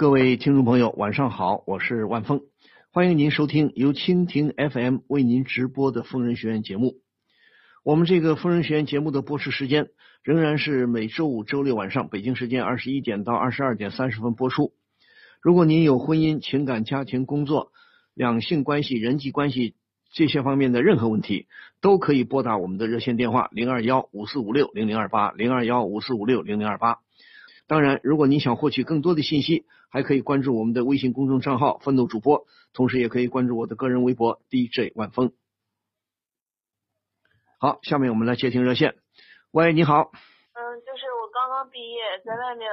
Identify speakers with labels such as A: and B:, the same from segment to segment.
A: 各位听众朋友，晚上好，我是万峰，欢迎您收听由蜻蜓 FM 为您直播的疯人学院节目。我们这个疯人学院节目的播出时间仍然是每周五、周六晚上北京时间二十一点到二十二点三十分播出。如果您有婚姻、情感、家庭、工作、两性关系、人际关系这些方面的任何问题，都可以拨打我们的热线电话零二幺五四五六零零二八零二幺五四五六零零二八。当然，如果您想获取更多的信息，还可以关注我们的微信公众账号“奋斗主播”，同时也可以关注我的个人微博 DJ 万峰。好，下面我们来接听热线。喂，你好。
B: 嗯，就是我刚刚毕业，在外面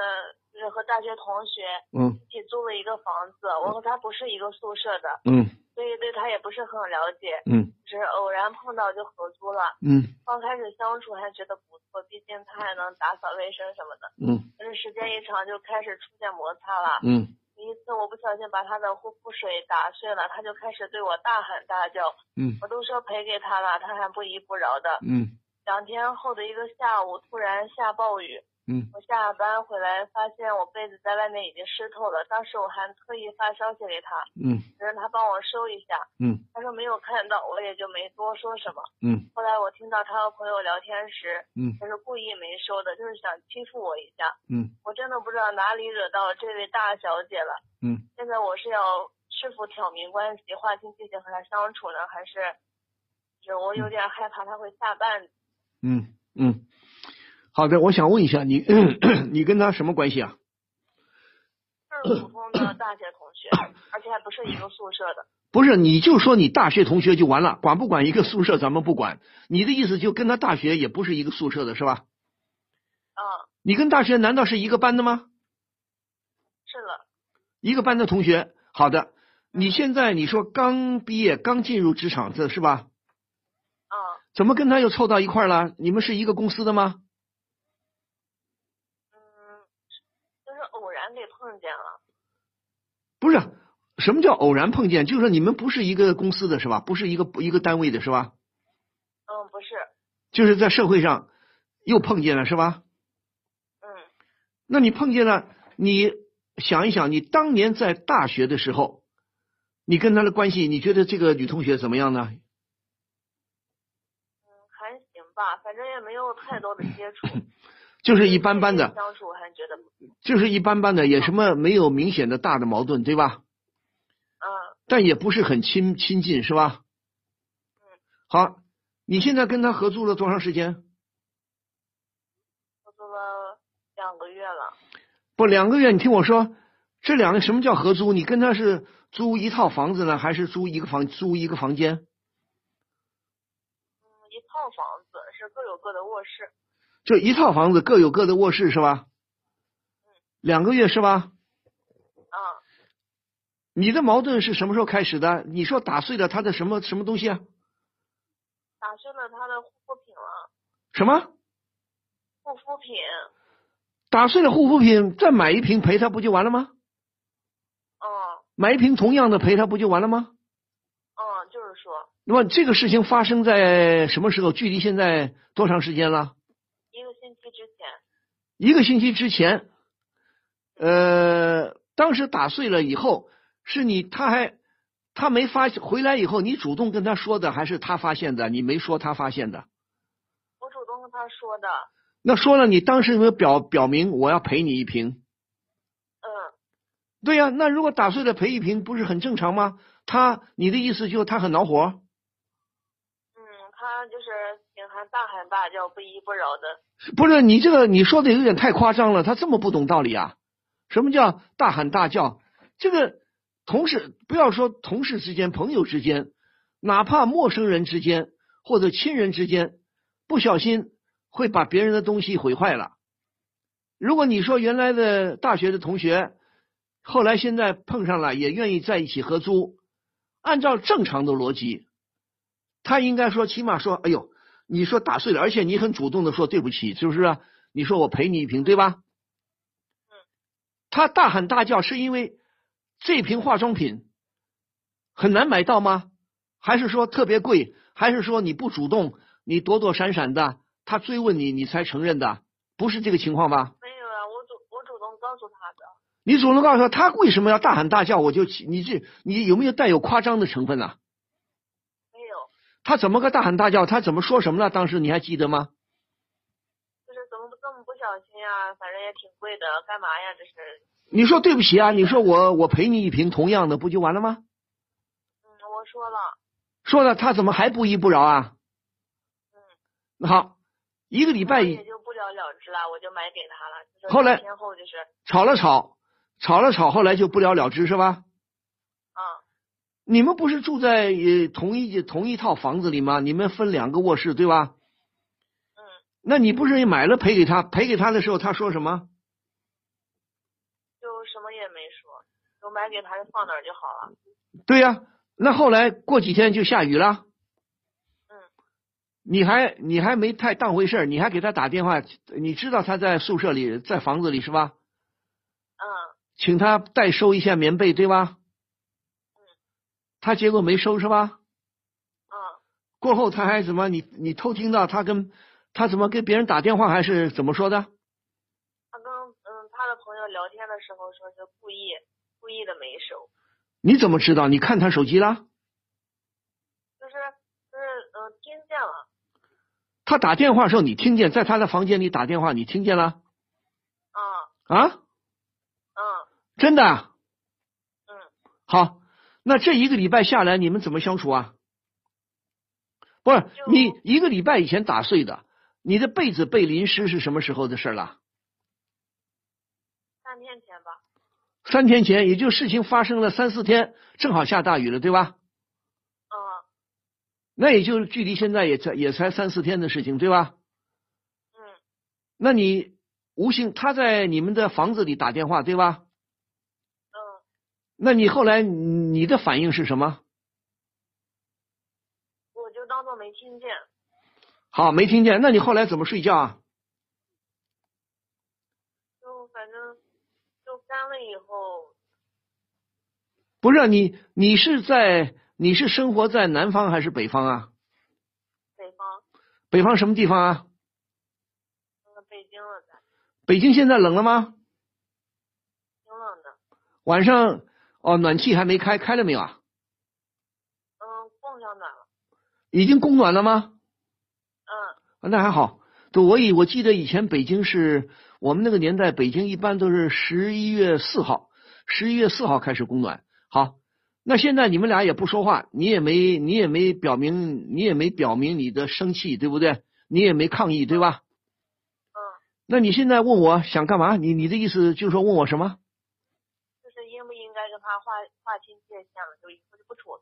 B: 就是和大学同学
A: 嗯
B: 一起租了一个房子，我和他不是一个宿舍的，
A: 嗯
B: 所以对他也不是很了解，
A: 嗯
B: 只是偶然碰到就合租了。
A: 嗯
B: 刚开始相处还觉得不错，毕竟他还能打扫卫生什么的。
A: 嗯
B: 但是时间一长就开始出现摩擦了。
A: 嗯
B: 有一次我不小心把他的护肤水打碎了，他就开始对我大喊大叫，
A: 嗯
B: 我都说赔给他了，他还不依不饶的。
A: 嗯
B: 两天后的一个下午，突然下暴雨，
A: 嗯
B: 我下班回来，发现我被子在外面已经湿透了。当时我还特意发消息给他，
A: 嗯
B: 让他帮我收一下。
A: 嗯
B: 他说没有看到，我也就没多说什么。
A: 嗯
B: 后来我听到他和朋友聊天时，
A: 嗯
B: 他是故意没收的，就是想欺负我一下。
A: 嗯
B: 我真的不知道哪里惹到这位大小姐了。
A: 嗯
B: 现在我是要是否挑明关系，划清界限和他相处呢，还是，就是我有点害怕他会下绊子。
A: 嗯嗯，好的，我想问一下你，你跟他什么关系啊？
B: 就是普通的大学同学，而且还不是一个宿舍的。
A: 不是，你就说你大学同学就完了，管不管一个宿舍咱们不管。你的意思就跟他大学也不是一个宿舍的是吧？
B: 嗯，
A: 你跟大学难道是一个班的吗？
B: 是的，
A: 一个班的同学，好的。你现在你说刚毕业，刚进入职场，这是吧？
B: 嗯，
A: 怎么跟他又凑到一块儿了？你们是一个公司的吗？
B: 嗯，就是偶然给碰见了。
A: 不是，什么叫偶然碰见？就是说你们不是一个公司的是吧？不是一个一个单位的是吧？
B: 嗯，不是，
A: 就是在社会上又碰见了是吧？
B: 嗯，
A: 那你碰见了，你想一想，你当年在大学的时候，你跟他的关系，你觉得这个女同学怎么样呢？
B: 嗯，还行吧，反正也没有太多的接触。
A: 就是一般般的，
B: 相处还觉得，
A: 就是一般般的，也什么没有明显的大的矛盾，对吧？
B: 嗯
A: 但也不是很亲亲近，是吧？
B: 嗯。
A: 好，你现在跟他合租了多长时间？
B: 合租了两个月了。
A: 不，两个月。你听我说，这两个什么叫合租？你跟他是租一套房子呢，还是租一个房租一个房间？
B: 嗯，一套房子是各有各的卧室。
A: 就一套房子各有各的卧室是吧？两个月是吧？
B: 啊，
A: 你的矛盾是什么时候开始的？你说打碎了他的什么什么东西啊？
B: 打碎了他的护肤品了。
A: 什么？
B: 护肤品，
A: 打碎了护肤品，再买一瓶赔他不就完了吗？
B: 嗯
A: 买一瓶同样的赔他不就完了吗？
B: 嗯，就是说
A: 那么这个事情发生在什么时候？距离现在多长时间了？
B: 一个星期之前。
A: 呃，当时打碎了以后，是你他还他没发回来以后，你主动跟他说的，还是他发现的？你没说他发现的？
B: 我主动跟他说的。
A: 那说了，你当时有没有表表明我要赔你一瓶？
B: 嗯
A: 对呀、那如果打碎了赔一瓶，不是很正常吗？他，你的意思就是他很恼火？
B: 嗯，他就是大喊大叫，不依不饶的。
A: 不是你这个你说的有点太夸张了，他这么不懂道理啊？什么叫大喊大叫？这个同事不要说同事之间、朋友之间，哪怕陌生人之间或者亲人之间，不小心会把别人的东西毁坏了。如果你说原来的大学的同学，后来现在碰上了，也愿意在一起合租，按照正常的逻辑，他应该说起码说，哎呦，你说打碎了，而且你很主动的说对不起，是不是啊？你说我赔你一瓶，对吧？他大喊大叫是因为这瓶化妆品很难买到吗？还是说特别贵？还是说你不主动，你躲躲闪闪的，他追问你，你才承认的？不是这个情况吧？
B: 没有啊，我主我主动告诉他的。
A: 你主动告诉他，他为什么要大喊大叫？我就你这你有没有带有夸张的成分呢？他怎么个大喊大叫？他怎么说什么了？当时你还记得吗？
B: 就是怎么这么不小心啊？反正也挺贵的，干嘛呀？这是。
A: 你说对不起啊？你说我我赔你一瓶同样的不就完了吗？
B: 嗯，我说了。
A: 说了，他怎么还不依不饶啊？
B: 嗯。
A: 那好，一个礼拜
B: 也就不了了之了，我就买给他了。
A: 后来
B: 天后就是
A: 吵了吵，吵了吵，后来就不了了之是吧？
B: 啊。
A: 你们不是住在呃同一同一套房子里吗？你们分两个卧室对吧？
B: 嗯。
A: 那你不是买了赔给他？赔给他的时候他说什么？
B: 就什么也没说，就买给他，就放那儿就好了。
A: 对呀，那后来过几天就下雨了。
B: 嗯。
A: 你还你还没太当回事儿你还给他打电话，你知道他在宿舍里，在房子里是吧？
B: 嗯。
A: 请他代收一下棉被，对吧？
B: 嗯。
A: 他结果没收是吧？
B: 嗯。
A: 过后他还怎么？你你偷听到他跟他怎么跟别人打电话，还是怎么说的？
B: 他跟嗯他的朋友聊天的时候说是故意故意的没收，
A: 你怎么知道？你看他手机了？
B: 就是就是嗯，听见了。
A: 他打电话的时候你听见，在他的房间里打电话你听见了？
B: 啊。
A: 啊？
B: 嗯。
A: 真的？
B: 嗯。
A: 好，那这一个礼拜下来你们怎么相处啊？不是你一个礼拜以前打碎的，你的被子被淋湿是什么时候的事了？
B: 三天前吧，
A: 三天前，也就事情发生了三四天，正好下大雨了，对吧？
B: 嗯。
A: 那也就距离现在也才也才三四天的事情，对吧？
B: 嗯。
A: 那你无形他在你们的房子里打电话，对吧？
B: 嗯。
A: 那你后来你的反应是什么？
B: 我就当做没听见。
A: 好，没听见。那你后来怎么睡觉啊？
B: 就反正就干了以后，
A: 不是你，你是在你是生活在南方还是北方啊？
B: 北方。
A: 北方什么地方啊？
B: 北京了，在。
A: 北京现在冷了吗？
B: 挺冷的。
A: 晚上哦，暖气还没开，开了没有啊？
B: 嗯，供上暖了。
A: 已经供暖了吗？
B: 嗯。
A: 那还好，对我以我记得以前北京是。我们那个年代，北京一般都是十一月四号，十一月四号开始供暖。好，那现在你们俩也不说话，你也没你也没表明你也没表明你的生气，对不对？你也没抗议，对吧？
B: 嗯。
A: 那你现在问我想干嘛？你你的意思就是说问我什么？
B: 他划划清界限了，就以后就不处。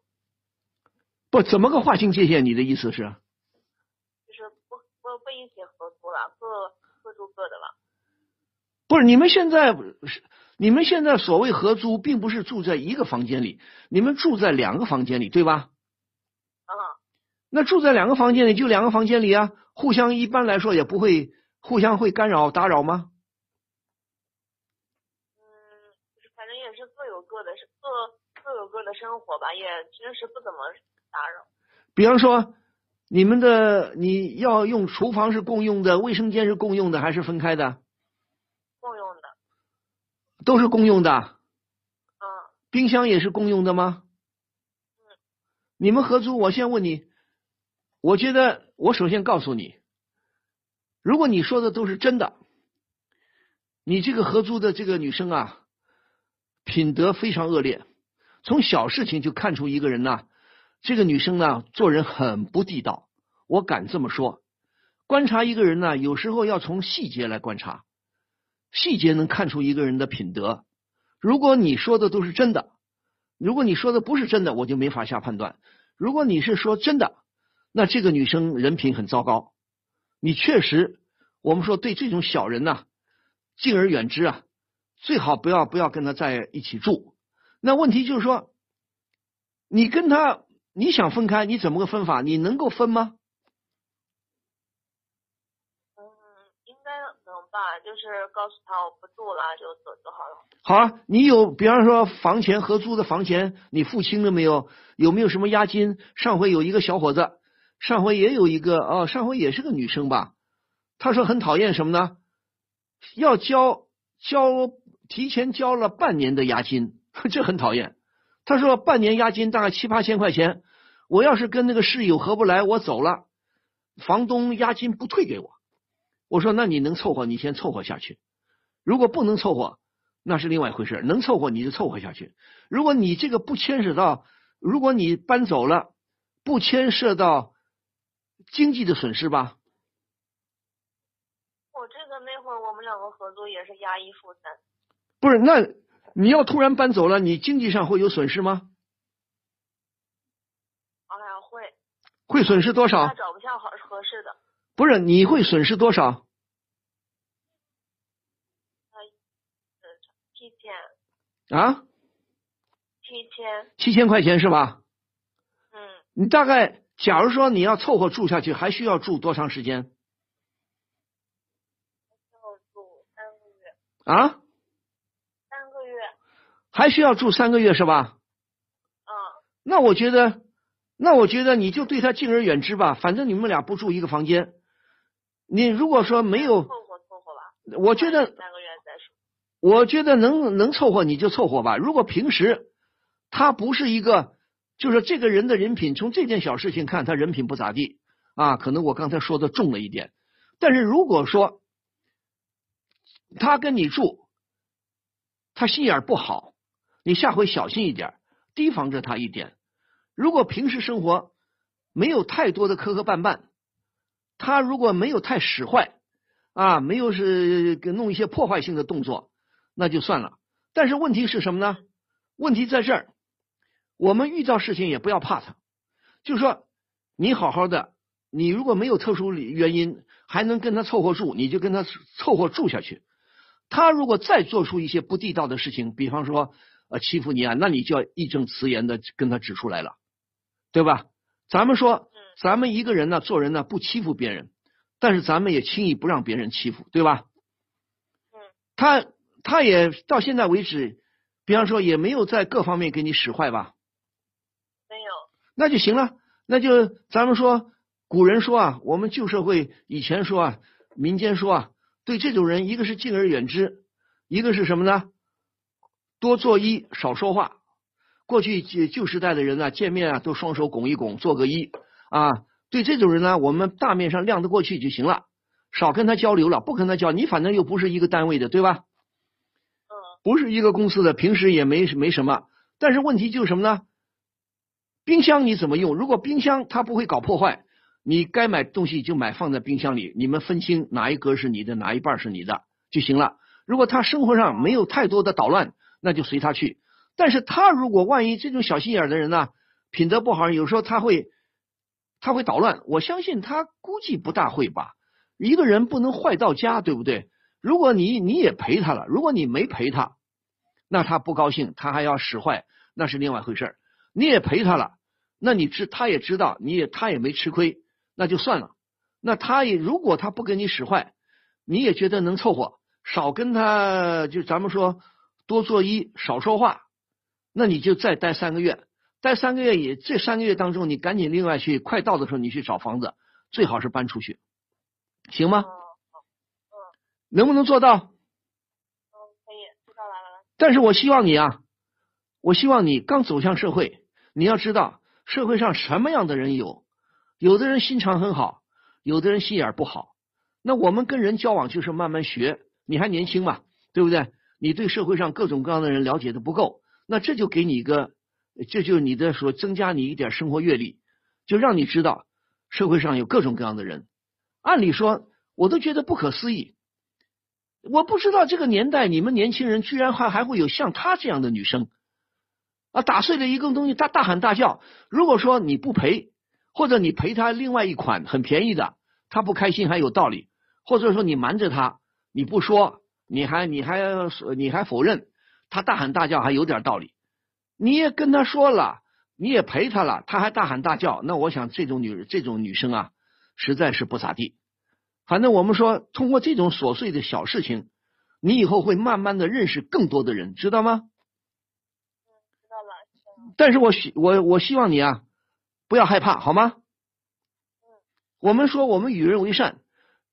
A: 不，怎么个划清界限？你的意思是？
B: 就是不不不一起合租了，各各住各的了。
A: 不是你们现在是你们现在所谓合租，并不是住在一个房间里，你们住在两个房间里，对吧？
B: 啊。
A: 那住在两个房间里，就两个房间里啊，互相一般来说也不会互相会干扰打扰吗？
B: 嗯，反正也是各有各的，各各有各的生活吧，也平时不怎么打扰。
A: 比方说，你们的你要用厨房是共用的，卫生间是共用的，还是分开的？共用的都是共用的，
B: 嗯，
A: 冰箱也是共用的吗？
B: 嗯，
A: 你们合租，我先问你，我觉得我首先告诉你，如果你说的都是真的，你这个合租的这个女生啊，品德非常恶劣，从小事情就看出一个人呢，这个女生呢做人很不地道，我敢这么说。观察一个人呢，有时候要从细节来观察。细节能看出一个人的品德。如果你说的都是真的，如果你说的不是真的，我就没法下判断。如果你是说真的，那这个女生人品很糟糕。你确实，我们说对这种小人呢，敬而远之啊，最好不要不要跟他在一起住。那问题就是说，你跟他你想分开，你怎么个分法？你能够分吗？
B: 嗯，应该能吧，就是告诉他我不住了，就走就好了。
A: 好啊，你有比方说房钱合租的房钱，你付清了没有？有没有什么押金？上回有一个小伙子，上回也有一个哦，上回也是个女生吧？她说很讨厌什么呢？要交交提前交了半年的押金，这很讨厌。他说半年押金大概七八千块钱，我要是跟那个室友合不来，我走了，房东押金不退给我。我说那你能凑合，你先凑合下去。如果不能凑合，那是另外一回事。能凑合你就凑合下去。如果你这个不牵扯到，如果你搬走了，不牵涉到经济的损失吧？
B: 我这个那会儿我们两个合租也是押一付三。
A: 不是，那你要突然搬走了，你经济上会有损失吗？
B: 哎呀，会。
A: 会损失多少？
B: 找不下好合适的。
A: 不是，你会损失多少？
B: 七千。
A: 啊？
B: 七千。
A: 七千块钱是
B: 吧？嗯。
A: 你大概，假如说你要凑合住下去，还需要住多长时间？
B: 要住三个月。
A: 啊？还需要住三个月是吧？
B: 嗯。
A: 那我觉得，那我觉得你就对他敬而远之吧。反正你们俩不住一个房间。你如果说没有，
B: 凑合凑合吧。
A: 我觉得。
B: 三个月再说。
A: 我觉得能能凑合你就凑合吧。如果平时他不是一个，就是这个人的人品，从这件小事情看，他人品不咋地啊。可能我刚才说的重了一点。但是如果说他跟你住，他心眼不好，你下回小心一点，提防着他一点。如果平时生活没有太多的磕磕绊绊。他如果没有太使坏啊，没有是弄一些破坏性的动作，那就算了。但是问题是什么呢？问题在这儿，我们遇到事情也不要怕他，就说你好好的，你如果没有特殊原因，还能跟他凑合住，你就跟他凑合住下去。他如果再做出一些不地道的事情，比方说呃欺负你啊，那你就要义正辞严的跟他指出来了，对吧？咱们说。咱们一个人呢，做人呢不欺负别人，但是咱们也轻易不让别人欺负，对吧？
B: 嗯。
A: 他他也到现在为止，比方说也没有在各方面给你使坏吧？
B: 没有。
A: 那就行了，那就咱们说，古人说啊，我们旧社会以前说啊，民间说啊，对这种人，一个是敬而远之，一个是什么呢？多做揖，少说话。过去旧旧时代的人呢，见面啊都双手拱一拱，做个揖。啊，对这种人呢，我们大面上亮得过去就行了，少跟他交流了，不跟他交，你反正又不是一个单位的，对吧？
B: 嗯。
A: 不是一个公司的，平时也没没什么，但是问题就是什么呢？冰箱你怎么用？如果冰箱它不会搞破坏，你该买东西就买放在冰箱里，你们分清哪一格是你的，哪一半是你的就行了。如果他生活上没有太多的捣乱，那就随他去。但是他如果万一这种小心眼的人呢，品德不好，有时候他会。他会捣乱，我相信他估计不大会吧。一个人不能坏到家，对不对？如果你你也陪他了，如果你没陪他，那他不高兴，他还要使坏，那是另外一回事你也陪他了，那你知他也知道，你也他也没吃亏，那就算了。那他也如果他不跟你使坏，你也觉得能凑合，少跟他就咱们说多做揖，少说话，那你就再待三个月。待三个月也，这三个月当中，你赶紧另外去，快到的时候你去找房子，最好是搬出去，行吗？
B: 嗯，
A: 能不能做到？嗯，
B: 可以，知道了。
A: 但是我希望你啊，我希望你刚走向社会，你要知道社会上什么样的人有，有的人心肠很好，有的人心眼不好。那我们跟人交往就是慢慢学，你还年轻嘛，对不对？你对社会上各种各样的人了解的不够，那这就给你一个。这就是你的说，增加你一点生活阅历，就让你知道社会上有各种各样的人。按理说，我都觉得不可思议。我不知道这个年代，你们年轻人居然还还会有像她这样的女生啊！打碎了一个东西，大大喊大叫。如果说你不赔，或者你赔她另外一款很便宜的，她不开心还有道理；或者说你瞒着她，你不说，你还你还你还否认，他大喊大叫还有点道理。你也跟他说了，你也陪他了，他还大喊大叫，那我想这种女这种女生啊，实在是不咋地。反正我们说，通过这种琐碎的小事情，你以后会慢慢的认识更多的人，知道吗？
B: 嗯，知道了。
A: 但是我希我我希望你啊，不要害怕，好吗？
B: 嗯。
A: 我们说，我们与人为善，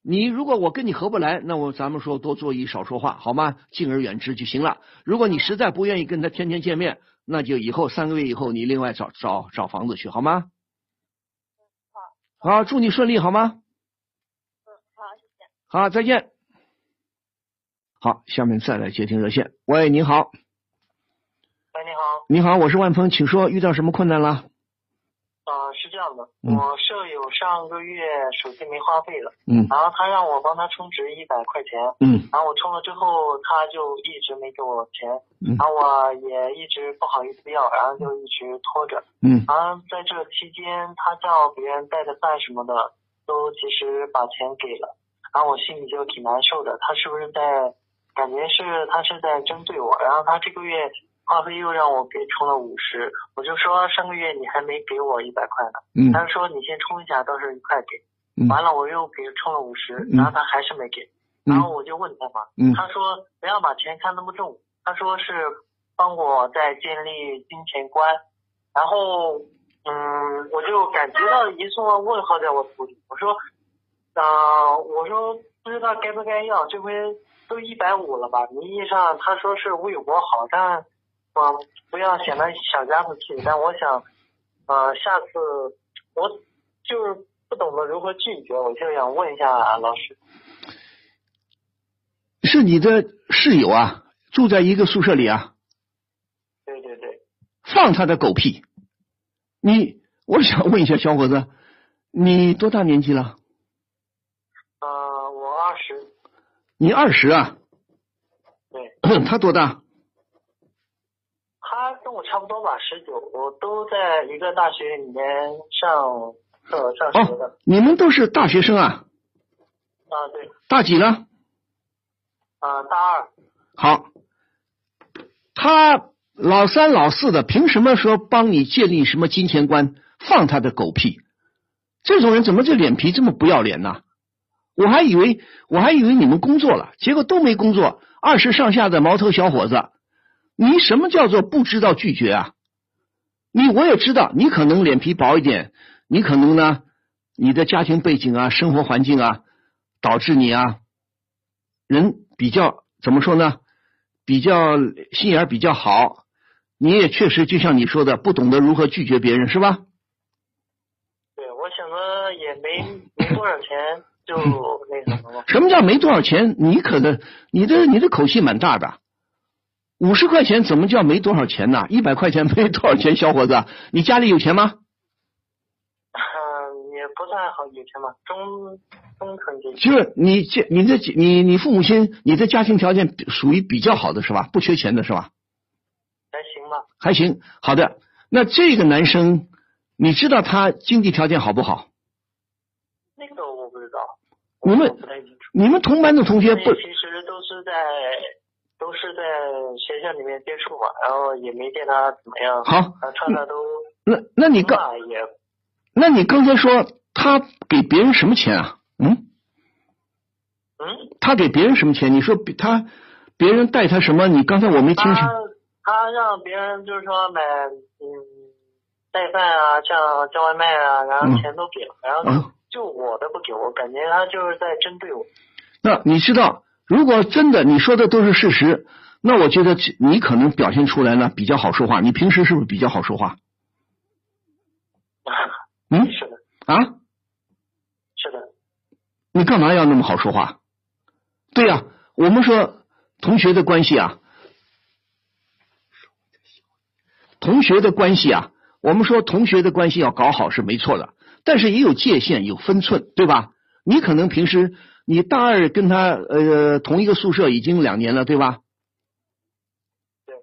A: 你如果我跟你合不来，那我咱们说多做一少说话，好吗？敬而远之就行了。如果你实在不愿意跟他天天见面，那就以后三个月以后你另外找找找房子去，好吗？
B: 好，
A: 好，祝你顺利，好吗？
B: 嗯，好，谢谢。
A: 好，再见。好，下面再来接听热线。喂，你好，
C: 喂，你好，
A: 你好，我是万峰，请说，遇到什么困难了？
C: 这样的，
A: 嗯。
C: 我舍友上个月手机没话费了，
A: 嗯。
C: 然后他让我帮他充值一百块钱，
A: 嗯。
C: 然后我充了之后，他就一直没给我钱，
A: 嗯。
C: 然后我也一直不好意思要，然后就一直拖着，
A: 嗯。
C: 然后在这期间，他叫别人带的饭什么的，都其实把钱给了，然后我心里就挺难受的，他是不是在，感觉是他是在针对我，然后他这个月话费又让我给充了五十，我就说上个月你还没给我一百块呢，
A: 嗯
C: 他说你先充一下，到时候一块给，
A: 嗯。
C: 完了我又给充了五十，
A: 嗯
C: 然后他还是没给，然后我就问他嘛，
A: 嗯
C: 他说不要把钱看那么重，他说是帮我在建立金钱观，然后嗯，我就感觉到一串问号在我头里，我说，呃，我说不知道该不该要，这回都一百五了吧？名义上他说是为我好，但嗯、不要显得小家子气，但我想，呃，下次我就是不懂得如何拒绝，我就想问一下老师。
A: 是你的室友啊，住在一个宿舍里啊，
C: 对对对，
A: 放他的狗屁！你，我想问一下小伙子，你多大年纪了？
C: 呃，我二十，
A: 你二十啊？
C: 对，
A: 他多大？
C: 差不多吧，十九，我都在一个大学里面上课上学的。
A: 哦，你们都是大学生啊？
C: 啊，对，
A: 大几了？
C: 啊，大二，
A: 好，他老三老四的，凭什么说帮你建立什么金钱观？放他的狗屁！这种人怎么这脸皮这么不要脸呢？我还以为我还以为你们工作了，结果都没工作。二十上下的毛头小伙子，你什么叫做不知道拒绝啊？你我也知道，你可能脸皮薄一点，你可能呢，你的家庭背景啊、生活环境啊，导致你啊，人比较怎么说呢？比较心眼比较好，你也确实就像你说的，不懂得如何拒绝别人，是吧？
C: 对我想着也没没多少钱，就那什么了。
A: 什么叫没多少钱？你可能你的你的口气蛮大的。五十块钱怎么叫没多少钱呢？一百块钱没多少钱，小伙子，你家里有钱吗？
C: 嗯，也不算好有钱吧，中中层阶级。
A: 就是你这你这你你父母亲你的家庭条件属于比较好的是吧？不缺钱的是吧？
C: 还行吧。
A: 还行，好的。那这个男生，你知道他经济条件好不好？
C: 那个我不知道，
A: 你们。你们同班的同学不
C: 其实都是在都是在学校里面接触嘛，然后也没见他怎么样。
A: 好？
C: 他穿的都
A: 那那你刚
C: 也
A: 那你刚才说他给别人什么钱啊？嗯，
C: 嗯，
A: 他给别人什么钱？你说比他别人带他什么？你刚才我没听清。
C: 他他让别人就是说买嗯带饭啊，像叫外卖啊，然
A: 嗯
C: 后钱都给了，然后
A: 嗯，
C: 就我的不给我，感觉他就是在针对我。
A: 那你知道，如果真的你说的都是事实，那我觉得你可能表现出来呢比较好说话。你平时是不是比较好说话？嗯
C: 是的，
A: 啊，
C: 是的，
A: 你干嘛要那么好说话？对呀、我们说同学的关系啊，同学的关系啊，我们说同学的关系要搞好是没错的，但是也有界限，有分寸，对吧？你可能平时你大二跟他呃同一个宿舍已经两年了，对吧？
C: 对，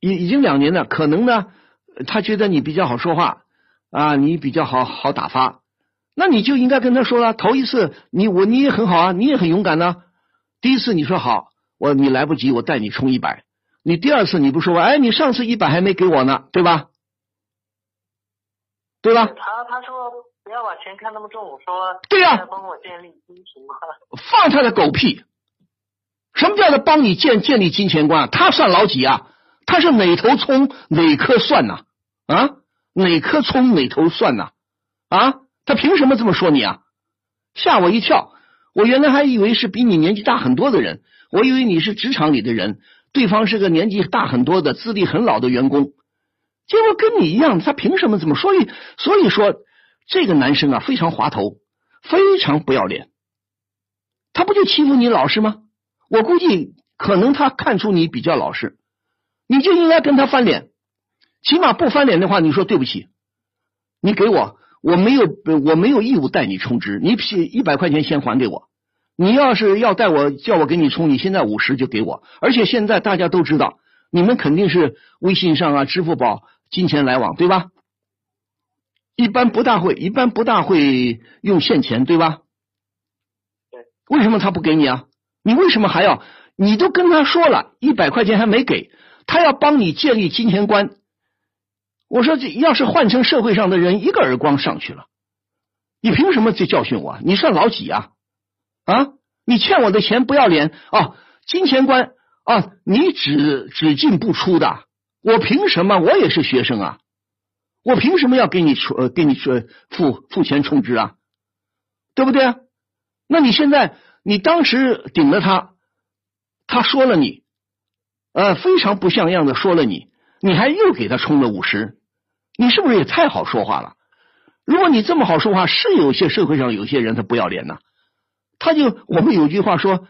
A: 已已经两年了，可能呢，他觉得你比较好说话啊，你比较好好打发，那你就应该跟他说了，头一次你我你也很好啊，你也很勇敢呢、第一次你说好，我你来不及，我带你充一百。你第二次你不说，哎，你上次一百还没给我呢，对吧？对吧？
C: 他他说不要把钱看那么重，说
A: 对呀
C: 再帮我建立金钱观。
A: 放他的狗屁！什么叫做帮你建建立金钱观？他算老几啊？他是哪头葱哪颗蒜呐、啊？哪颗葱哪头蒜呐、啊？他凭什么这么说你啊？吓我一跳！我原来还以为是比你年纪大很多的人，我以为你是职场里的人，对方是个年纪大很多的、资历很老的员工，结果跟你一样，他凭什么这么？所以，所以说这个男生啊，非常滑头，非常不要脸，他不就欺负你老实吗？我估计可能他看出你比较老实，你就应该跟他翻脸，起码不翻脸的话，你说对不起，你给我。我没有，我没有义务带你充值，你一百块钱先还给我。你要是要带我，叫我给你充，你现在五十就给我。而且现在大家都知道，你们肯定是微信上啊、支付宝金钱来往，对吧？一般不大会，一般不大会用现钱，对吧？
C: 对。
A: 为什么他不给你啊？你为什么还要？你都跟他说了一百块钱还没给，他要帮你建立金钱观。我说这要是换成社会上的人，一个耳光上去了，你凭什么就教训我？你算老几啊？啊，你欠我的钱不要脸啊！金钱观啊，你只只进不出的，我凭什么？我也是学生啊，我凭什么要给你出给你说付付钱充值啊？对不对啊？那你现在你当时顶了他，他说了你，呃，非常不像样的说了你，你还又给他充了五十。你是不是也太好说话了？如果你这么好说话，是有些社会上有些人他不要脸呐，他就我们有句话说，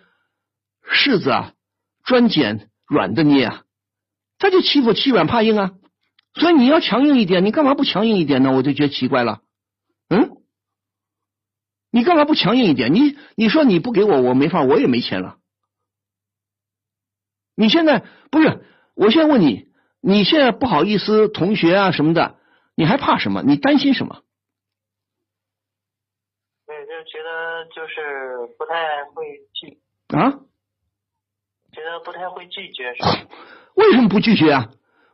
A: 柿子啊专捡软的捏啊，他就欺负欺软怕硬啊，所以你要强硬一点，你干嘛不强硬一点呢？我就觉得奇怪了，嗯，你干嘛不强硬一点？你你说你不给我，我没法，我也没钱了。你现在不是？我现在问你，你现在不好意思，同学啊什么的。你还怕什么？你担心什么？
C: 对，就觉得就是不太会拒
A: 啊，
C: 觉得不太会拒绝是吧？
A: 为什么不拒绝啊？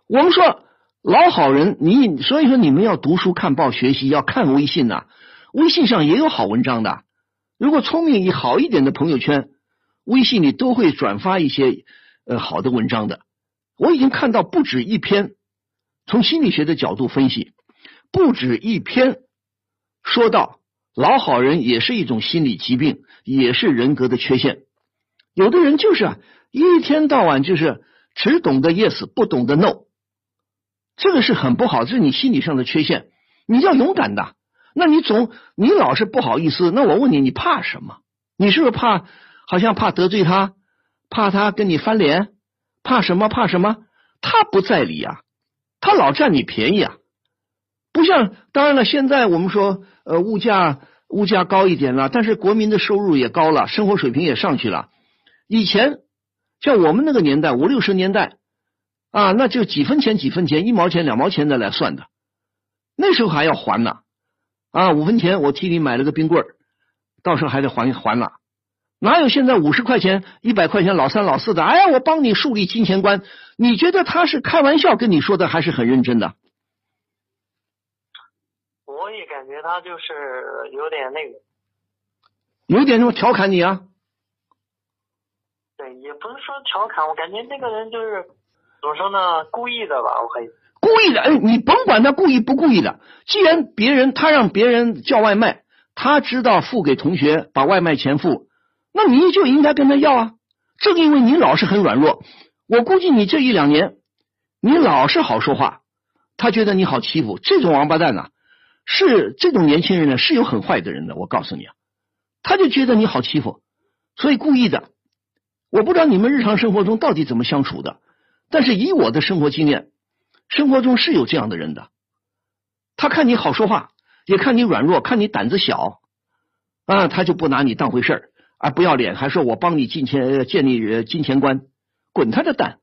A: 我们说老好人，你所以说你们要读书看报学习，要看微信呐。微信上也有好文章的。如果聪明一好一点的朋友圈，微信里都会转发一些呃好的文章的。我已经看到不止一篇。从心理学的角度分析，不止一篇说到老好人也是一种心理疾病，也是人格的缺陷。有的人就是啊，一天到晚就是只懂得 yes，不懂得 no，这个是很不好，这是你心理上的缺陷。你要勇敢的，那你总你老是不好意思，那我问你，你怕什么？你是不是怕？好像怕得罪他，怕他跟你翻脸，怕什么？怕什么？他不在理啊。他老占你便宜啊，不像当然了，现在我们说呃物价物价高一点了，但是国民的收入也高了，生活水平也上去了。以前像我们那个年代五六十年代啊，那就几分钱几分钱，一毛钱两毛钱的来算的，那时候还要还呢啊，五分钱我替你买了个冰棍儿，到时候还得还还了。哪有现在五十块钱、一百块钱老三老四的？哎，我帮你树立金钱观。你觉得他是开玩笑跟你说的，还是很认真的？
C: 我也感觉他就是有点那个，
A: 有点那么调侃你啊？
C: 对，也不是说调侃，我感觉那个人就是怎么说呢？故意的吧？我可以
A: 故意的。哎，你甭管他故意不故意的，既然别人他让别人叫外卖，他知道付给同学，把外卖钱付。那你就应该跟他要啊！正因为你老是很软弱，我估计你这一两年你老是好说话，他觉得你好欺负。这种王八蛋呢，是这种年轻人呢是有很坏的人的。我告诉你啊，他就觉得你好欺负，所以故意的。我不知道你们日常生活中到底怎么相处的，但是以我的生活经验，生活中是有这样的人的。他看你好说话，也看你软弱，看你胆子小啊，他就不拿你当回事儿。啊！不要脸，还说我帮你金钱建立金钱观，滚他的蛋，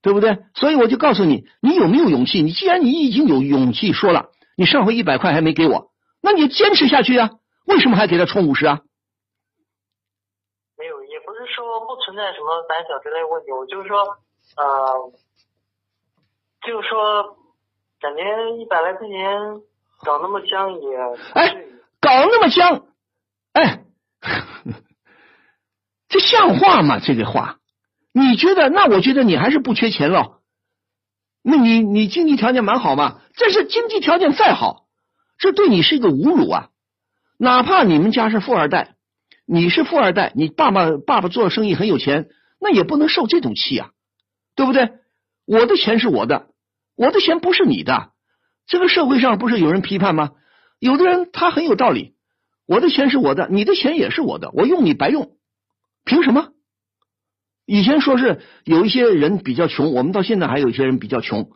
A: 对不对？所以我就告诉你，你有没有勇气？你既然你已经有勇气说了，你上回一百块还没给我，那你坚持下去啊！为什么还给他充五十啊？
C: 没有，也不是说不存在什么胆小之类的问题，我就是说，呃，就是说，感觉一百来块钱搞那么僵也
A: 哎，搞那么僵，哎。这像话吗？这个话，你觉得？那我觉得你还是不缺钱喽。那你你经济条件蛮好嘛？这是经济条件再好，这对你是一个侮辱啊！哪怕你们家是富二代，你是富二代，你爸爸爸爸做生意很有钱，那也不能受这种气啊，对不对？我的钱是我的，我的钱不是你的。这个社会上不是有人批判吗？有的人他很有道理，我的钱是我的，你的钱也是我的，我用你白用，凭什么？以前说是有一些人比较穷，我们到现在还有一些人比较穷，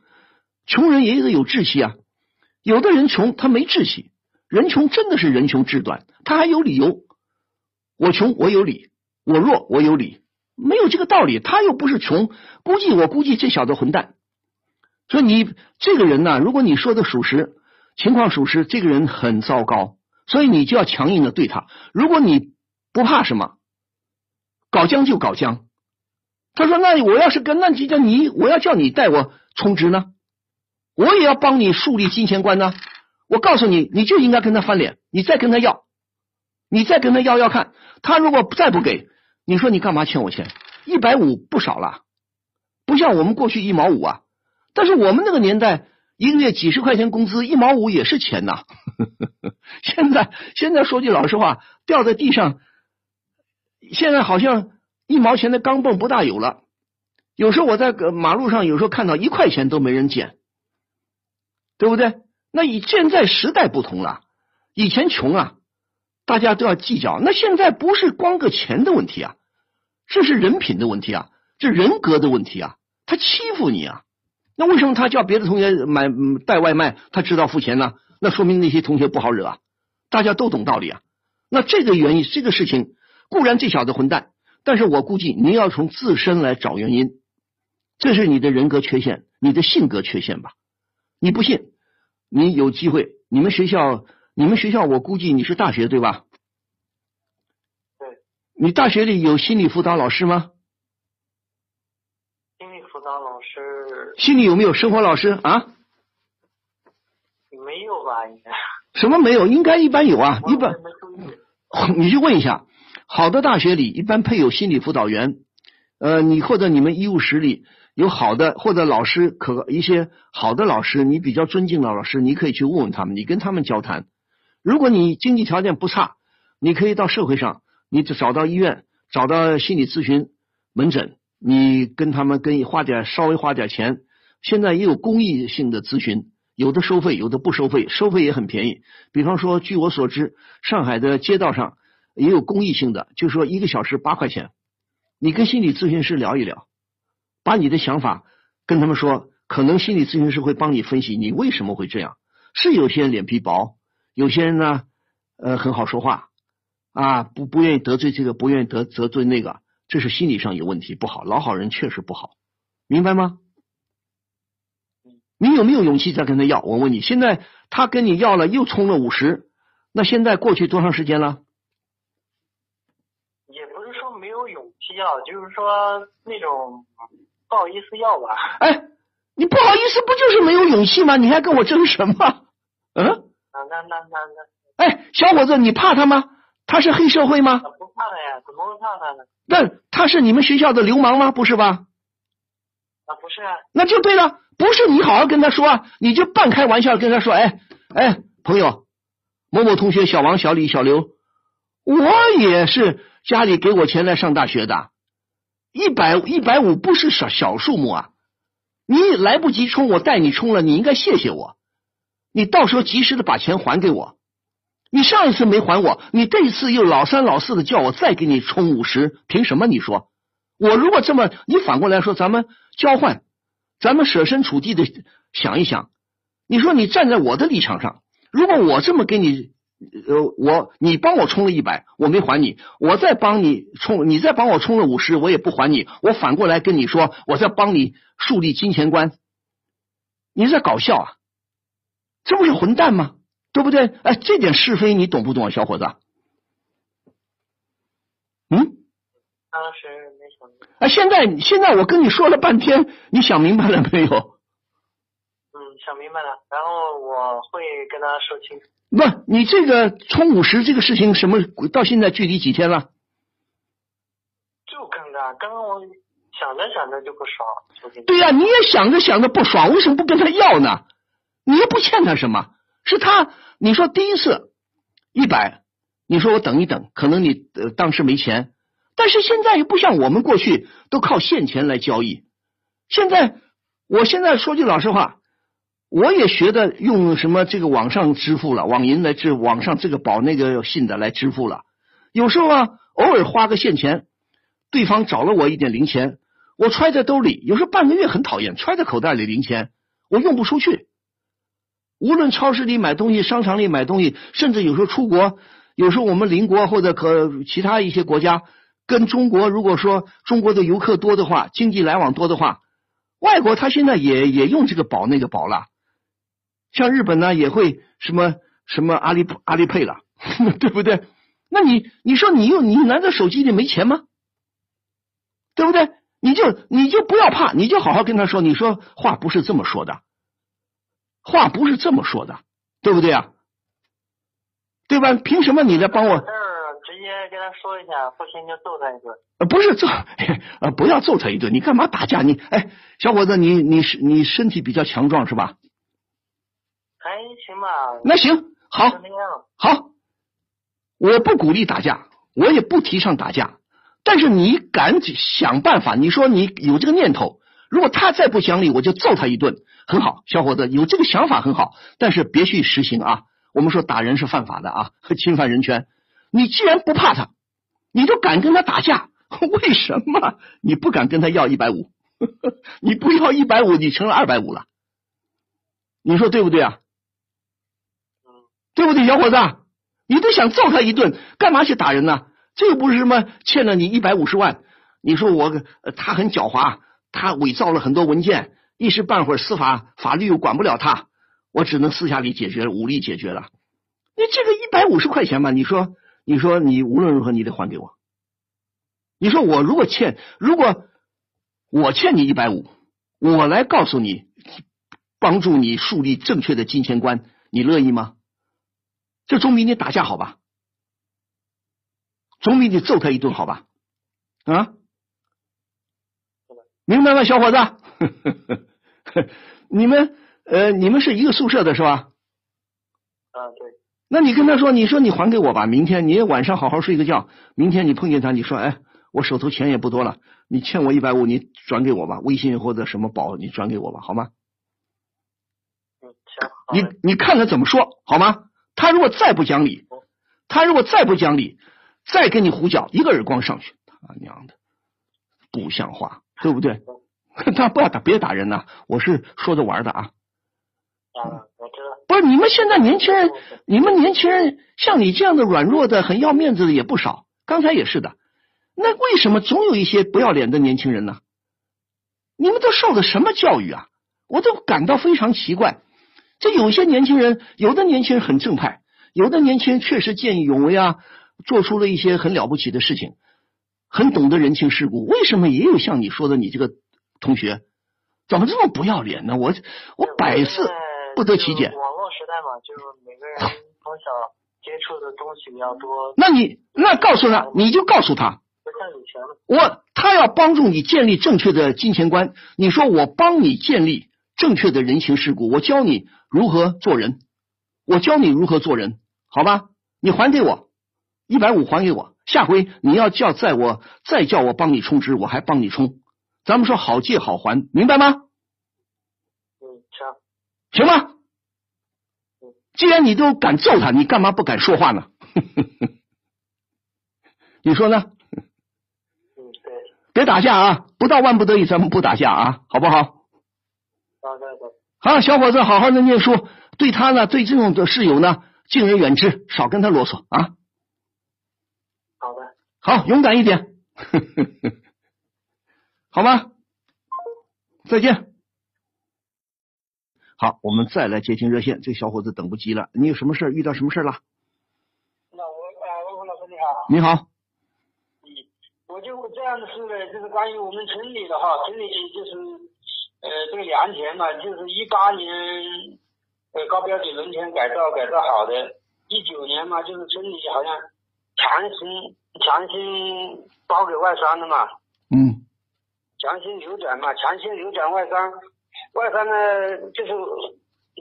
A: 穷人也得有志气啊。有的人穷，他没志气，人穷真的是人穷志短，他还有理由。我穷，我有理；我弱，我有理。没有这个道理，他又不是穷。估计我估计这小子混蛋。所以你这个人呢，如果你说的属实，情况属实，这个人很糟糕，所以你就要强硬的对他。如果你不怕什么，搞僵就搞僵。他说：“那我要是跟那就叫你，我要叫你带我充值呢，我也要帮你树立金钱观呢。我告诉你，你就应该跟他翻脸，你再跟他要，你再跟他要要看，他如果再不给，你说你干嘛欠我钱？一百五不少了，不像我们过去一毛五啊。但是我们那个年代，一个月几十块钱工资，一毛五也是钱呐。现在现在说句老实话，掉在地上，现在好像。”一毛钱的钢镚不大有了，有时候我在马路上，有时候看到一块钱都没人捡，对不对？那以现在时代不同了，以前穷啊，大家都要计较，那现在不是光个钱的问题啊，这是人品的问题啊，这人格的问题啊，他欺负你啊，那为什么他叫别的同学买带外卖，他知道付钱呢？那说明那些同学不好惹啊，大家都懂道理啊。那这个原因，这个事情固然这小子混蛋。但是我估计你要从自身来找原因，这是你的人格缺陷，你的性格缺陷吧？你不信？你有机会，你们学校，你们学校，我估计你是大学对吧？
C: 对。
A: 你大学里有心理辅导老师吗？
C: 心理辅导老师。
A: 心理有没有生活老师啊？
C: 没有吧？应该。
A: 什么没有？应该一般有啊，一般。你去问一下。好的大学里一般配有心理辅导员，呃，你或者你们医务室里有好的或者老师，可一些好的老师，你比较尊敬的老师，你可以去问问他们，你跟他们交谈。如果你经济条件不差，你可以到社会上，你找到医院，找到心理咨询门诊，你跟他们跟花点稍微花点钱。现在也有公益性的咨询，有的收费，有的不收费，收费也很便宜。比方说，据我所知，上海的街道上。也有公益性的，就是说一个小时八块钱，你跟心理咨询师聊一聊，把你的想法跟他们说，可能心理咨询师会帮你分析你为什么会这样。是有些人脸皮薄，有些人呢，呃，很好说话啊，不不愿意得罪这个，不愿意得得罪那个，这是心理上有问题，不好。老好人确实不好，明白吗？你有没有勇气再跟他要？我问你，现在他跟你要了，又充了五十，那现在过去多长时间了？
C: 也不是说没有勇气要就是说那种不好意思要吧？
A: 哎，你不好意思不就是没有勇气吗？你还跟我争什么？
C: 嗯？啊，那那那
A: 那。哎，小伙子，你怕他吗？他是黑社会吗？
C: 不怕他呀，怎么会怕他呢？
A: 那他是你们学校的流氓吗？不是吧？
C: 啊，不是啊。
A: 那就对了，不是你好好跟他说啊，你就半开玩笑跟他说，哎哎，朋友，某某同学，小王、小李、小刘，我也是。家里给我钱来上大学的，一百一百五不是小小数目啊！你来不及充，我带你充了，你应该谢谢我。你到时候及时的把钱还给我。你上一次没还我，你这一次又老三老四的叫我再给你充五十，凭什么？你说我如果这么，你反过来说，咱们交换，咱们设身处地的想一想，你说你站在我的立场上，如果我这么给你。呃，我你帮我充了一百，我没还你，我再帮你充，你再帮我充了五十，我也不还你。我反过来跟你说，我在帮你树立金钱观，你在搞笑啊？这不是混蛋吗？对不对？哎，这点是非你懂不懂啊，小伙子？
C: 嗯？当时没想。
A: 哎，现在现在我跟你说了半天，你想明白了没有？
C: 嗯，想明白了，然后我会跟他说清楚。
A: 不，你这个充五十这个事情，什么到现在距离几天了？
C: 就刚刚，刚刚我想着想着就不爽。
A: 对呀，你也想着想着不爽，为什么不跟他要呢？你又不欠他什么，是他你说第一次一百，你说我等一等，可能你呃当时没钱，但是现在又不像我们过去都靠现钱来交易。现在，我现在说句老实话，我也学的用什么这个网上支付了，网银来支，网上这个保那个信的来支付了。有时候啊，偶尔花个现钱，对方找了我一点零钱，我揣在兜里。有时候半个月很讨厌，揣在口袋里零钱，我用不出去。无论超市里买东西，商场里买东西，甚至有时候出国，有时候我们邻国或者可其他一些国家跟中国，如果说中国的游客多的话，经济来往多的话，外国他现在也也用这个保那个保了。像日本呢，也会什么什么阿里阿里配了，对不对？那你你说你用你难道手机里没钱吗？对不对？你就你就不要怕，你就好好跟他说，你说话不是这么说的。话不是这么说的，对不对啊？对吧？凭什么你来帮我？
C: 直接跟他说一下，不行就揍他一顿。
A: 呃，不是揍，呃，不要揍他一顿。你干嘛打架？你哎，小伙子，你你是你身体比较强壮是吧？
C: 还行吧。
A: 那行，好，好，我不鼓励打架，我也不提倡打架，但是你赶紧想办法？你说你有这个念头。如果他再不讲理，我就揍他一顿。很好，小伙子有这个想法很好，但是别去实行啊。我们说打人是犯法的啊，侵犯人权。你既然不怕他，你就敢跟他打架，为什么你不敢跟他要一百五？你不要一百五，你成了二百五了。你说对不对啊？对不对，小伙子？你都想揍他一顿，干嘛去打人呢？这又不是什么欠了你一百五十万。你说我他很狡猾。他伪造了很多文件，一时半会儿司法法律又管不了他，我只能私下里解决，武力解决了。你这个一百五十块钱嘛，你说，你说你无论如何你得还给我。你说我如果欠，如果我欠你一百五，我来告诉你，帮助你树立正确的金钱观，你乐意吗？这总比你打架好吧？总比你揍他一顿好吧？啊？明白吗，小伙子？你们呃，你们是一个宿舍的是吧？
C: 啊，对。
A: 那你跟他说，你说你还给我吧，明天你晚上好好睡个觉。明天你碰见他，你说，哎，我手头钱也不多了，你欠我一百五，你转给我吧，微信或者什么宝，你转给我吧，好吗？你你看他怎么说，好吗？他如果再不讲理，他如果再不讲理，再跟你胡搅，一个耳光上去，他娘的，不像话。对不对？他不要打，别打人呐！我是说着玩的啊。
C: 啊，我知道。
A: 不是你们现在年轻人，你们年轻人像你这样的软弱的、很要面子的也不少。刚才也是的。那为什么总有一些不要脸的年轻人呢？你们都受的什么教育啊？我都感到非常奇怪。这有些年轻人，有的年轻人很正派，有的年轻人确实见义勇为啊，做出了一些很了不起的事情。很懂得人情世故，为什么也有像你说的你这个同学，怎么这么不要脸呢？我我百思不得其解。
C: 网络时代嘛，就是每个人从小接触的东西比较多。
A: 那你那告诉他，你就告诉他。我他要帮助你建立正确的金钱观，你说我帮你建立正确的人情世故，我教你如何做人，我教你如何做人，好吧？你还给我一百五，还给我。下回你要叫在我再叫我帮你充值，我还帮你充。咱们说好借好还，明白吗？
C: 嗯，行，
A: 行吗？既然你都敢揍他，你干嘛不敢说话呢？你说
C: 呢？嗯，对。
A: 别打架啊！不到万不得已，咱们不打架啊，好不好？
C: 好的，好的。
A: 好，小伙子，好好的念书。对他呢，对这种的室友呢，敬而远之，少跟他啰嗦啊。好，勇敢一点，好吗？再见。好，我们再来接听热线。这小伙子等不及了，你有什么事遇到什么事了？
D: 那我啊，魏老师你好。
A: 你好。
D: 嗯，我就这样的事呢，就是关于我们村里的哈，村里就是呃，这个良田嘛，就是一八年呃高标准农田改造改造好的，一九年嘛，就是村里好像强行。强行包给外商的嘛，
A: 嗯，
D: 强行流转嘛，强行流转外商，外商呢就是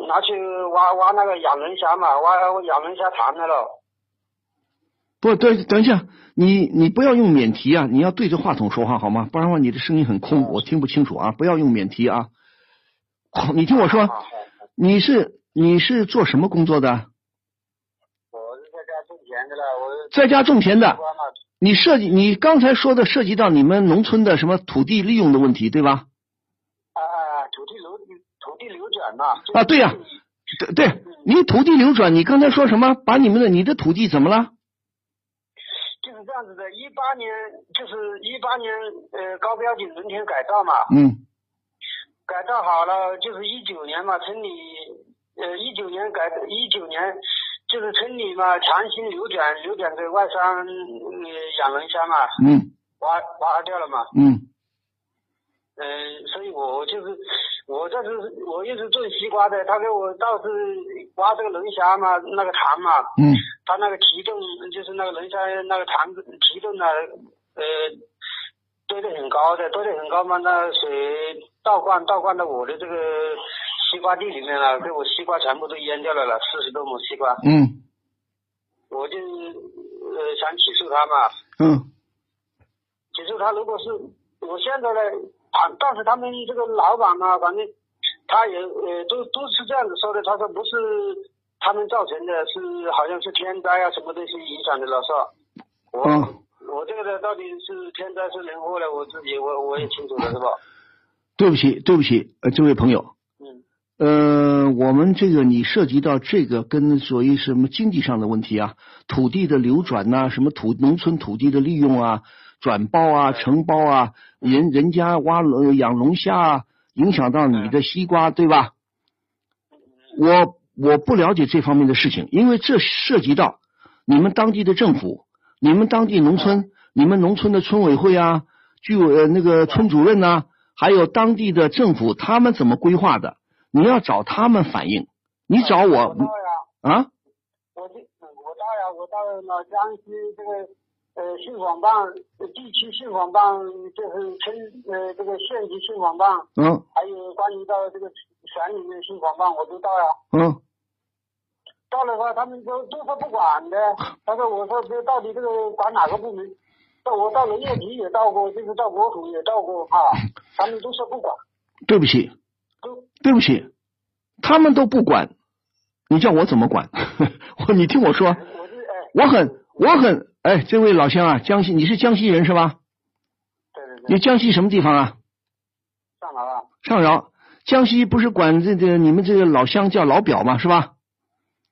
D: 拿去挖挖那个养龙虾嘛，挖养龙虾塘的了，
A: 不对，等一下，你你不要用免提啊，你要对着话筒说话好吗？不然的话你的声音很空，我听不清楚啊！不要用免提啊。你听我说，你是你是做什么工作的？
D: 我是在家种田的了，我
A: 在家种田的。你涉及你刚才说的涉及到你们农村的什么土地利用的问题，对吧？
D: 啊啊，土地流土地流转嘛。
A: 啊对呀对对，你土地流转，你刚才说什么？把你们的你的土地怎么了？
D: 就是这样子的，一八年就是一八年呃高标准农田改造嘛，
A: 嗯
D: 改造好了，就是一九年嘛，城里呃一九年改一九年就是村里嘛强行流转流转给外商呃养龙虾嘛，
A: 嗯
D: 挖挖掉了嘛，
A: 嗯。
D: 嗯、所以我就是我这是我一直种西瓜的，他给我倒是挖这个龙虾嘛，那个塘嘛，
A: 嗯
D: 他那个提洞就是那个龙虾那个塘子提洞呢，呃，堆得很高的，堆得很高嘛，那水倒灌倒灌到我的这个西瓜地里面了，给我西瓜全部都淹掉了了，四十多亩西瓜，
A: 嗯
D: 我就呃想起诉他嘛，
A: 嗯
D: 起诉他，如果是我现在呢，他，但是他们这个老板嘛，反正他也呃都都是这样子说的，他说不是他们造成的，是好像是天灾啊什么东西影响的了，是吧？我、
A: 嗯
D: 我这个呢，到底是天灾是人祸呢？我自己我我也清楚了是吧？
A: 对不起对不起，呃，这位朋友。
D: 嗯
A: 呃，我们这个你涉及到这个跟所谓什么经济上的问题啊，土地的流转呐、什么土农村土地的利用啊，转包啊、承包啊，人人家挖龙养龙虾啊，影响到你的西瓜，对吧？我我不了解这方面的事情，因为这涉及到你们当地的政府、你们当地农村、你们农村的村委会啊、居委呃那个村主任呐、还有当地的政府，他们怎么规划的？你要找他们反映，你找我
D: 我到呀，
A: 啊？
D: 我到呀，我到老江西这个呃信访办呃地区信访办，就是村呃这个县级信访办。
A: 嗯
D: 还有关于到这个省里面信访办，我都到呀。
A: 嗯
D: 到了的话，他们都都说不管的。他说：“我说这到底这个管哪个部门？到我到农业局也到过，就是到国土也到过啊，他们都说不管，
A: 对不起，
D: 都
A: 对不起，他们都不管，你叫我怎么管？我你听我说，
D: 我
A: 很我很哎，这位老乡啊，江西你是江西人是吧？
D: 对对对，
A: 你江西什么地方啊？
D: 上饶啊，
A: 上饶。江西不是管这个你们这个老乡叫老表嘛，是吧？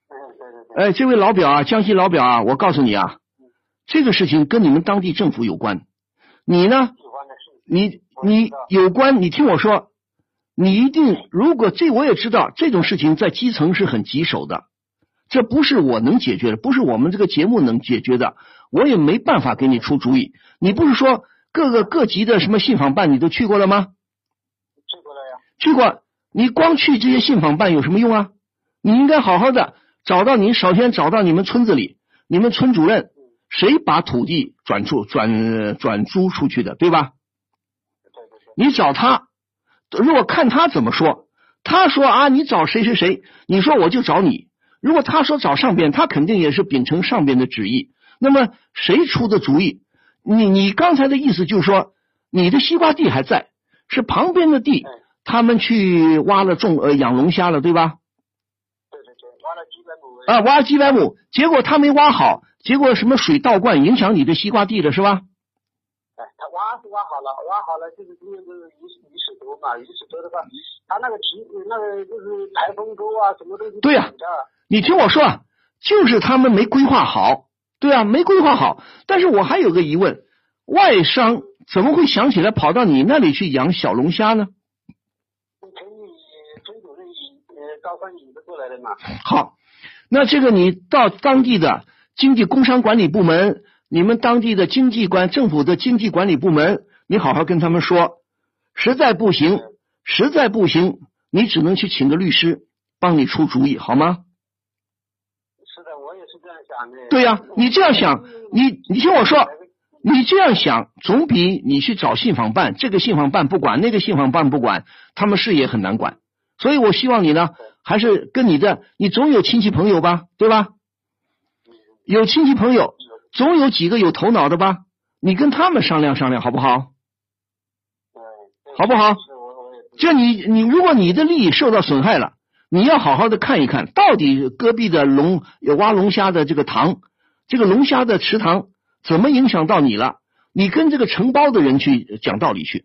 D: 嗯对对对，
A: 哎，这位老表啊，江西老表啊，我告诉你啊，这个事情跟你们当地政府有关。你呢？你你有关，你听我说，你一定如果这我也知道，这种事情在基层是很棘手的，这不是我能解决的，不是我们这个节目能解决的，我也没办法给你出主意。你不是说各个各级的什么信访办你都去过了吗？
D: 去过了呀，
A: 去过，你光去这些信访办有什么用啊？你应该好好的找到你，首先找到你们村子里，你们村主任谁把土地转出转转租出去的，对吧？你找他，如果看他怎么说，他说啊，你找谁谁谁，你说我就找你。如果他说找上边，他肯定也是秉承上边的旨意。那么谁出的主意？你你刚才的意思就是说，你的西瓜地还在，是旁边的地，他们去挖了种呃养龙虾了，对吧？
D: 对对对，挖了几百亩，
A: 啊，挖了几百亩，结果他没挖好，结果什么水倒灌，影响你的西瓜地了，是吧？
D: 哎，他挖是挖好了，挖好了就是今年不是雨水雨水多嘛，雨水多的话，他那个题那个就是台风沟啊，什么东西
A: 对呀你听我说啊，就是他们没规划好，对啊，没规划好。但是我还有个疑问，外商怎么会想起来跑到你那里去养小龙虾呢？
D: 城里村主任引呃引着过来的嘛。
A: 好，那这个你到当地的经济工商管理部门，你们当地的经济管政府的经济管理部门，你好好跟他们说，实在不行，实在不行，你只能去请个律师帮你出主意，好吗？
D: 是的，我也是这样想的。
A: 对呀、你这样想，你你听我说，你这样想总比你去找信访办，这个信访办不管，那个信访办不管，他们事也很难管。所以我希望你呢，还是跟你的，你总有亲戚朋友吧，对吧？有亲戚朋友，总有几个有头脑的吧？你跟他们商量商量好不好？好不好就你你如果你的利益受到损害了，你要好好的看一看，到底戈壁的龙挖龙虾的这个塘，这个龙虾的池塘怎么影响到你了？你跟这个承包的人去讲道理去，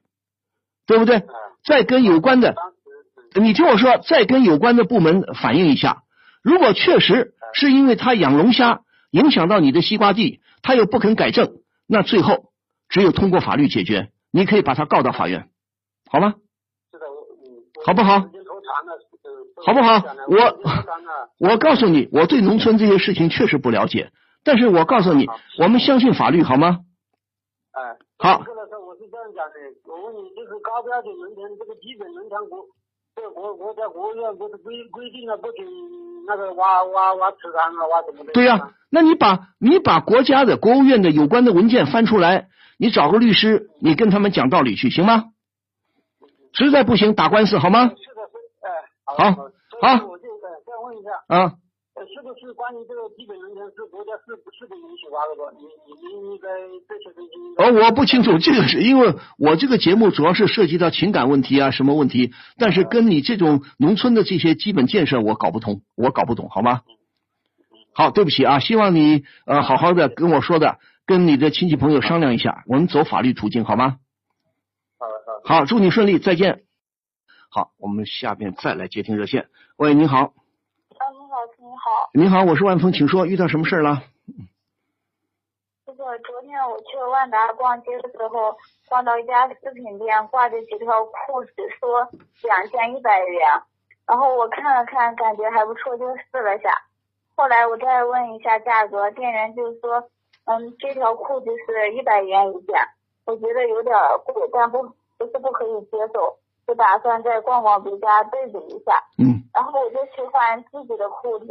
A: 对不对？
D: 嗯，
A: 再跟有关的，你听我说，再跟有关的部门反映一下。如果确实是因为他养龙虾影响到你的西瓜地，他又不肯改正，那最后只有通过法律解决。你可以把他告到法院，好吗？好不好好不好我我告诉你，我对农村这些事情确实不了解，但是我告诉你，我们相信法律，好吗？
D: 哎，
A: 好
D: 我是这样讲的，我问你，就是高标准农田这个基本农田国，这国国家国务院不是规规定了不准那个挖挖挖池塘啊，挖什么的？
A: 对呀、那你把你把国家的国务院的有关的文件翻出来，你找个律师，你跟他们讲道理去，行吗？实在不行打官司好吗？
D: 是的，是，哎，好
A: 好
D: 我就呃再问一下，
A: 啊，
D: 呃，是不是关于这个基本农田是国家是不是不允许挖的多？你你你应该这些东西。
A: 哦，我不清楚，这个是因为我这个节目主要是涉及到情感问题啊，什么问题，但是跟你这种农村的这些基本建设我搞不通，我搞不懂，好吗？好，对不起啊，希望你呃好好的跟我说的，跟你的亲戚朋友商量一下，我们走法律途径好吗？
D: 好
A: 祝你顺利，再见。好，我们下边再来接听热线。喂，你好，
E: 啊，你好，你好，
A: 你好，我是万峰，请说，遇到什么事儿了？
E: 这个昨天我去万达逛街的时候，逛到一家饰品店，挂着几条裤子，说两件一百元，然后我看了看，感觉还不错，就试了下。后来我再问一下价格，店员就说，嗯，这条裤子是一百元一件，我觉得有点贵，但不不是不可以接受，就打算再逛逛别家对比一下。
A: 嗯
E: 然后我就去换自己的裤子，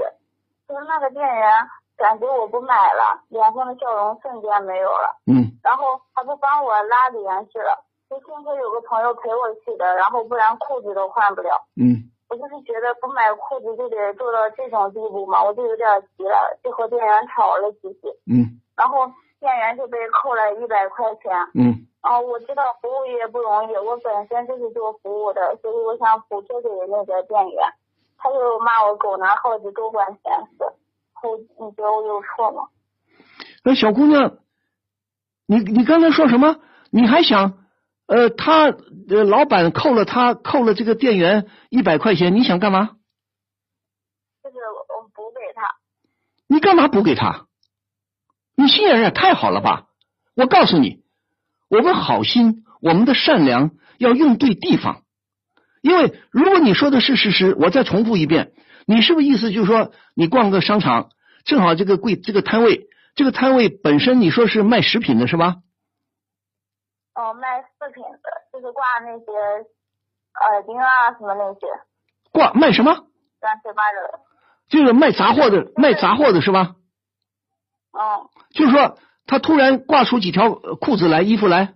E: 就是那个店员感觉我不买了，脸上的笑容瞬间没有了，
A: 嗯
E: 然后他不帮我拉联系了，就幸亏有个朋友陪我去的，然后不然裤子都换不了。
A: 嗯
E: 我就是觉得不买裤子就得做到这种地步嘛，我就有点急了，就和店员吵了几句，
A: 嗯
E: 然后店员就被扣了一百块钱。
A: 嗯
E: 哦，我知道服务业不容易，我本身就是做服务的，所以我想补贴给那个店员。他就骂我狗拿耗子多管闲事，后你觉得我有错吗？
A: 那小姑娘，你你刚才说什么？你还想呃，他呃，老板扣了他扣了这个店员一百块钱，你想干嘛？
E: 就是我补给他，
A: 你干嘛补给他？你心眼也太好了吧！我告诉你，我们好心，我们的善良要用对地方。因为如果你说的是事实，我再重复一遍，你是不是意思就是说，你逛个商场，正好这个柜这个摊位，这个摊位本身你说是卖食品的是吧？
E: 哦，卖饰品的，就是挂那些耳钉啊什么那些，
A: 挂卖什么？
E: 乱七八糟的。
A: 就是卖杂货的，卖杂货的是吧？
E: 嗯，
A: 就是说，他突然挂出几条呃裤子来、衣服来，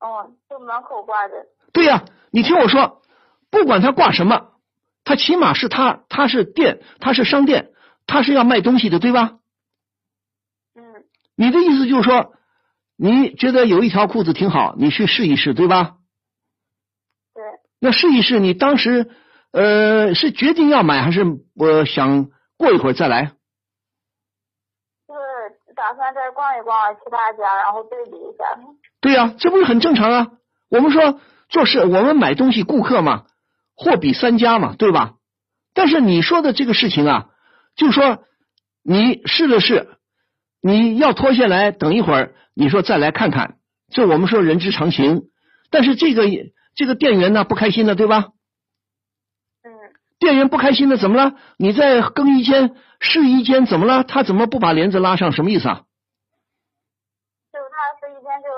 E: 哦，就门口挂着。
A: 对呀、你听我说，不管他挂什么，他起码是他他是店，他是商店，他是要卖东西的，对吧？
E: 嗯
A: 你的意思就是说，你觉得有一条裤子挺好，你去试一试，对吧？
E: 对，
A: 那试一试，你当时呃是决定要买，还是我想过一会儿再来？
E: 就是打算再逛一逛其他家，然后对比一下。
A: 对呀、这不是很正常啊？我们说做事，我们买东西，顾客嘛，货比三家嘛，对吧？但是你说的这个事情啊，就是说你试了试，你要脱下来，等一会儿，你说再来看看，这我们说人之常情。但是这个这个店员呢不开心了，对吧？
E: 嗯，
A: 店员不开心了，怎么了？你在更衣间、试衣间怎么了？他怎么不把帘子拉上？什么意思啊？
E: 就他试衣间就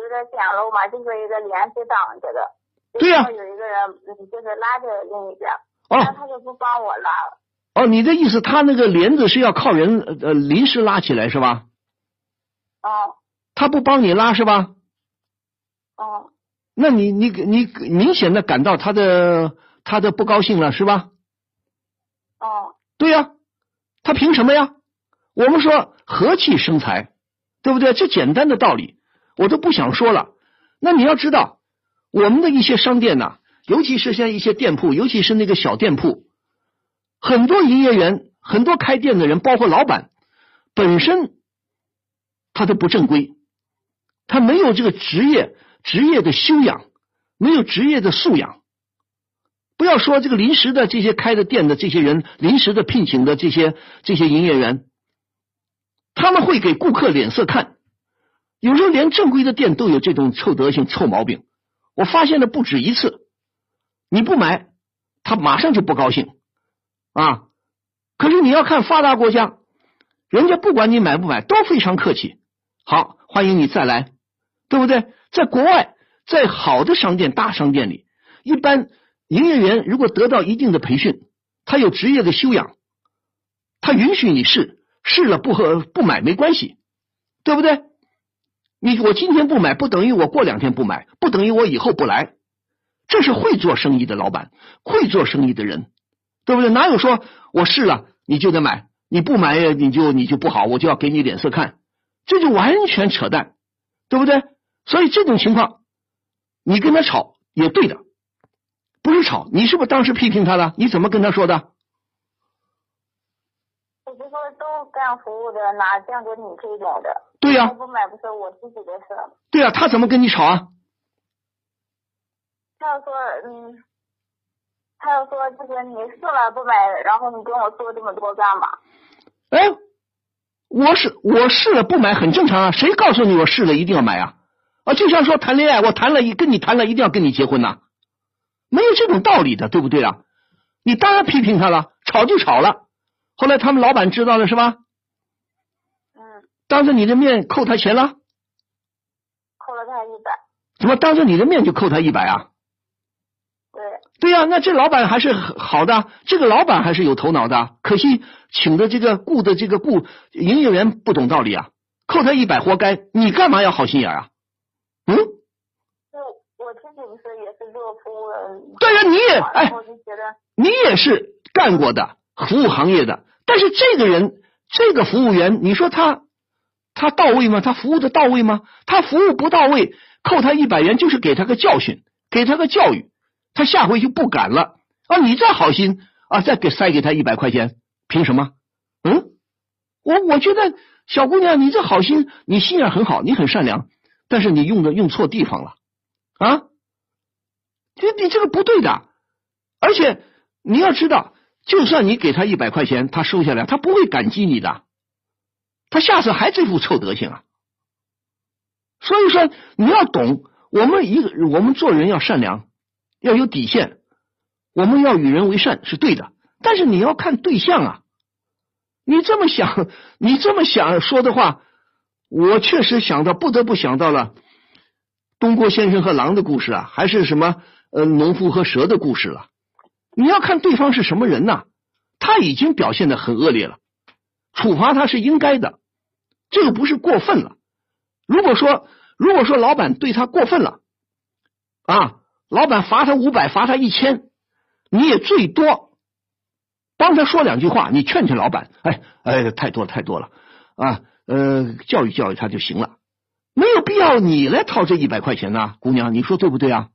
E: 有点简陋嘛，就是一个帘子挡着的。
A: 对呀
E: 有一个人，嗯，就是拉着另一边，但
A: 哦
E: 他就不帮我拉了。
A: 哦，你的意思，他那个帘子是要靠人呃呃临时拉起来是吧？
E: 哦
A: 他不帮你拉是吧？
E: 哦，
A: 那你你你明显的感到他的他的不高兴了是吧？
E: 哦，
A: 对呀、他凭什么呀？我们说和气生财，对不对？这简单的道理我都不想说了。那你要知道，我们的一些商店呐，尤其是像一些店铺，尤其是那个小店铺，很多营业员、很多开店的人，包括老板本身，他都不正规，他没有这个职业职业的修养，没有职业的素养。不要说这个临时的这些开的店的这些人，临时的聘请的这些这些营业员。他们会给顾客脸色看，有时候连正规的店都有这种臭德行、臭毛病。我发现了不止一次，你不买，他马上就不高兴啊。可是你要看发达国家，人家不管你买不买都非常客气，好欢迎你再来，对不对？在国外，在好的商店、大商店里，一般营业员如果得到一定的培训，他有职业的修养，他允许你试。试了不和不买没关系，对不对？你我今天不买，不等于我过两天不买，不等于我以后不来。这是会做生意的老板，会做生意的人，对不对？哪有说我试了你就得买，你不买你就你就不好，我就要给你脸色看，这就完全扯淡，对不对？所以这种情况，你跟他吵也对的，不是吵，你是不是当时批评他了？你怎么跟他说的？
B: 我就说都干服务的，哪见过你这种的？
A: 对呀，
B: 不买不是我自己的事。
A: 对呀，他怎么跟你吵啊？
B: 他要说，嗯，他要说就是你试了不买，然后你跟我说这么多干嘛？
A: 哎，我是我试了不买很正常啊，谁告诉你我试了一定要买啊？啊，就像说谈恋爱，我谈了一跟你谈了一定要跟你结婚呐，没有这种道理的，对不对啊？你当然批评他了，吵就吵了。后来他们老板知道了是吧？
B: 嗯。
A: 当着你的面扣他钱了？
B: 扣了他一百。
A: 怎么当着你的面就扣他一百啊？
B: 对。
A: 对呀，那这老板还是好的，这个老板还是有头脑的。可惜请的这个雇的这个雇营业员不懂道理啊，扣他一百活该。你干嘛要好心眼啊？
B: 嗯。就我自己不是也是做服务的。
A: 对呀，你也哎，你也是干过的。服务行业的，但是这个人，这个服务员，你说他他到位吗？他服务的到位吗？他服务不到位，扣他一百元就是给他个教训，给他个教育，他下回就不敢了啊！你再好心啊，再给塞给他一百块钱，凭什么？嗯，我我觉得小姑娘，你这好心，你心眼很好，你很善良，但是你用的用错地方了啊！你你这个不对的，而且你要知道。就算你给他一百块钱，他收下来，他不会感激你的，他下次还这副臭德行啊！所以说，你要懂，我们一个我们做人要善良，要有底线，我们要与人为善是对的，但是你要看对象啊！你这么想，你这么想说的话，我确实想到，不得不想到了东郭先生和狼的故事啊，还是什么呃农夫和蛇的故事了。你要看对方是什么人呐？他已经表现的很恶劣了，处罚他是应该的，这个不是过分了。如果说如果说老板对他过分了啊，老板罚他五百，罚他一千，你也最多帮他说两句话，你劝劝老板，哎哎，太多了太多了啊，呃，教育教育他就行了，没有必要你来掏这一百块钱呐，姑娘，你说对不对啊？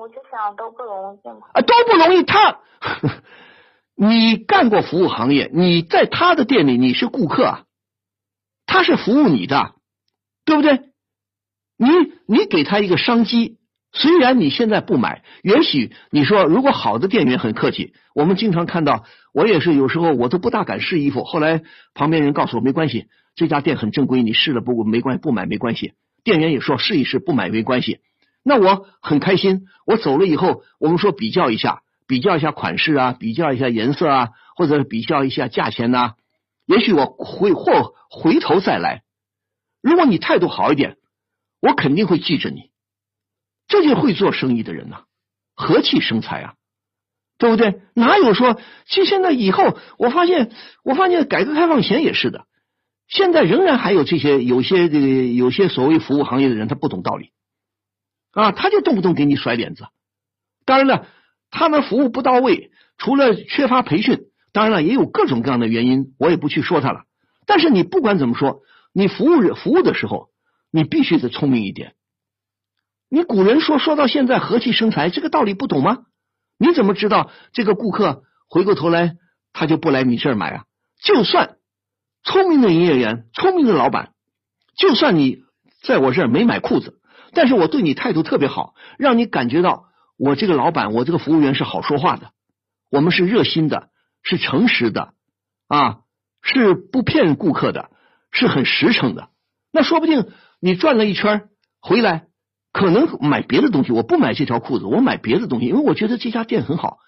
B: 我就想都不容易。啊，
A: 都不容易。他，你干过服务行业，你在他的店里你是顾客，啊，他是服务你的，对不对？你你给他一个商机，虽然你现在不买，也许你说如果好的店员很客气，我们经常看到，我也是有时候我都不大敢试衣服，后来旁边人告诉我没关系，这家店很正规，你试了不没关系，不买没关系。店员也说试一试，不买没关系。那我很开心，我走了以后，我们说比较一下，比较一下款式啊，比较一下颜色啊，或者比较一下价钱呐。也许我回或回头再来，如果你态度好一点，我肯定会记着你。这就会做生意的人呐，和气生财啊，对不对？哪有说，其实现在以后，我发现，我发现改革开放前也是的，现在仍然还有这些有些这个有些所谓服务行业的人，他不懂道理。啊，他就动不动给你甩脸子。当然了，他们服务不到位，除了缺乏培训，当然了，也有各种各样的原因，我也不去说他了。但是你不管怎么说，你服务服务的时候，你必须得聪明一点。你古人说说到现在和气生财，这个道理不懂吗？你怎么知道这个顾客回过头来他就不来你这儿买啊？就算聪明的营业员、聪明的老板，就算你在我这儿没买裤子，但是我对你态度特别好，让你感觉到我这个老板、我这个服务员是好说话的，我们是热心的，是诚实的啊，是不骗顾客的，是很实诚的。那说不定你转了一圈回来。可能买别的东西，我不买这条裤子，我买别的东西，因为我觉得这家店很好，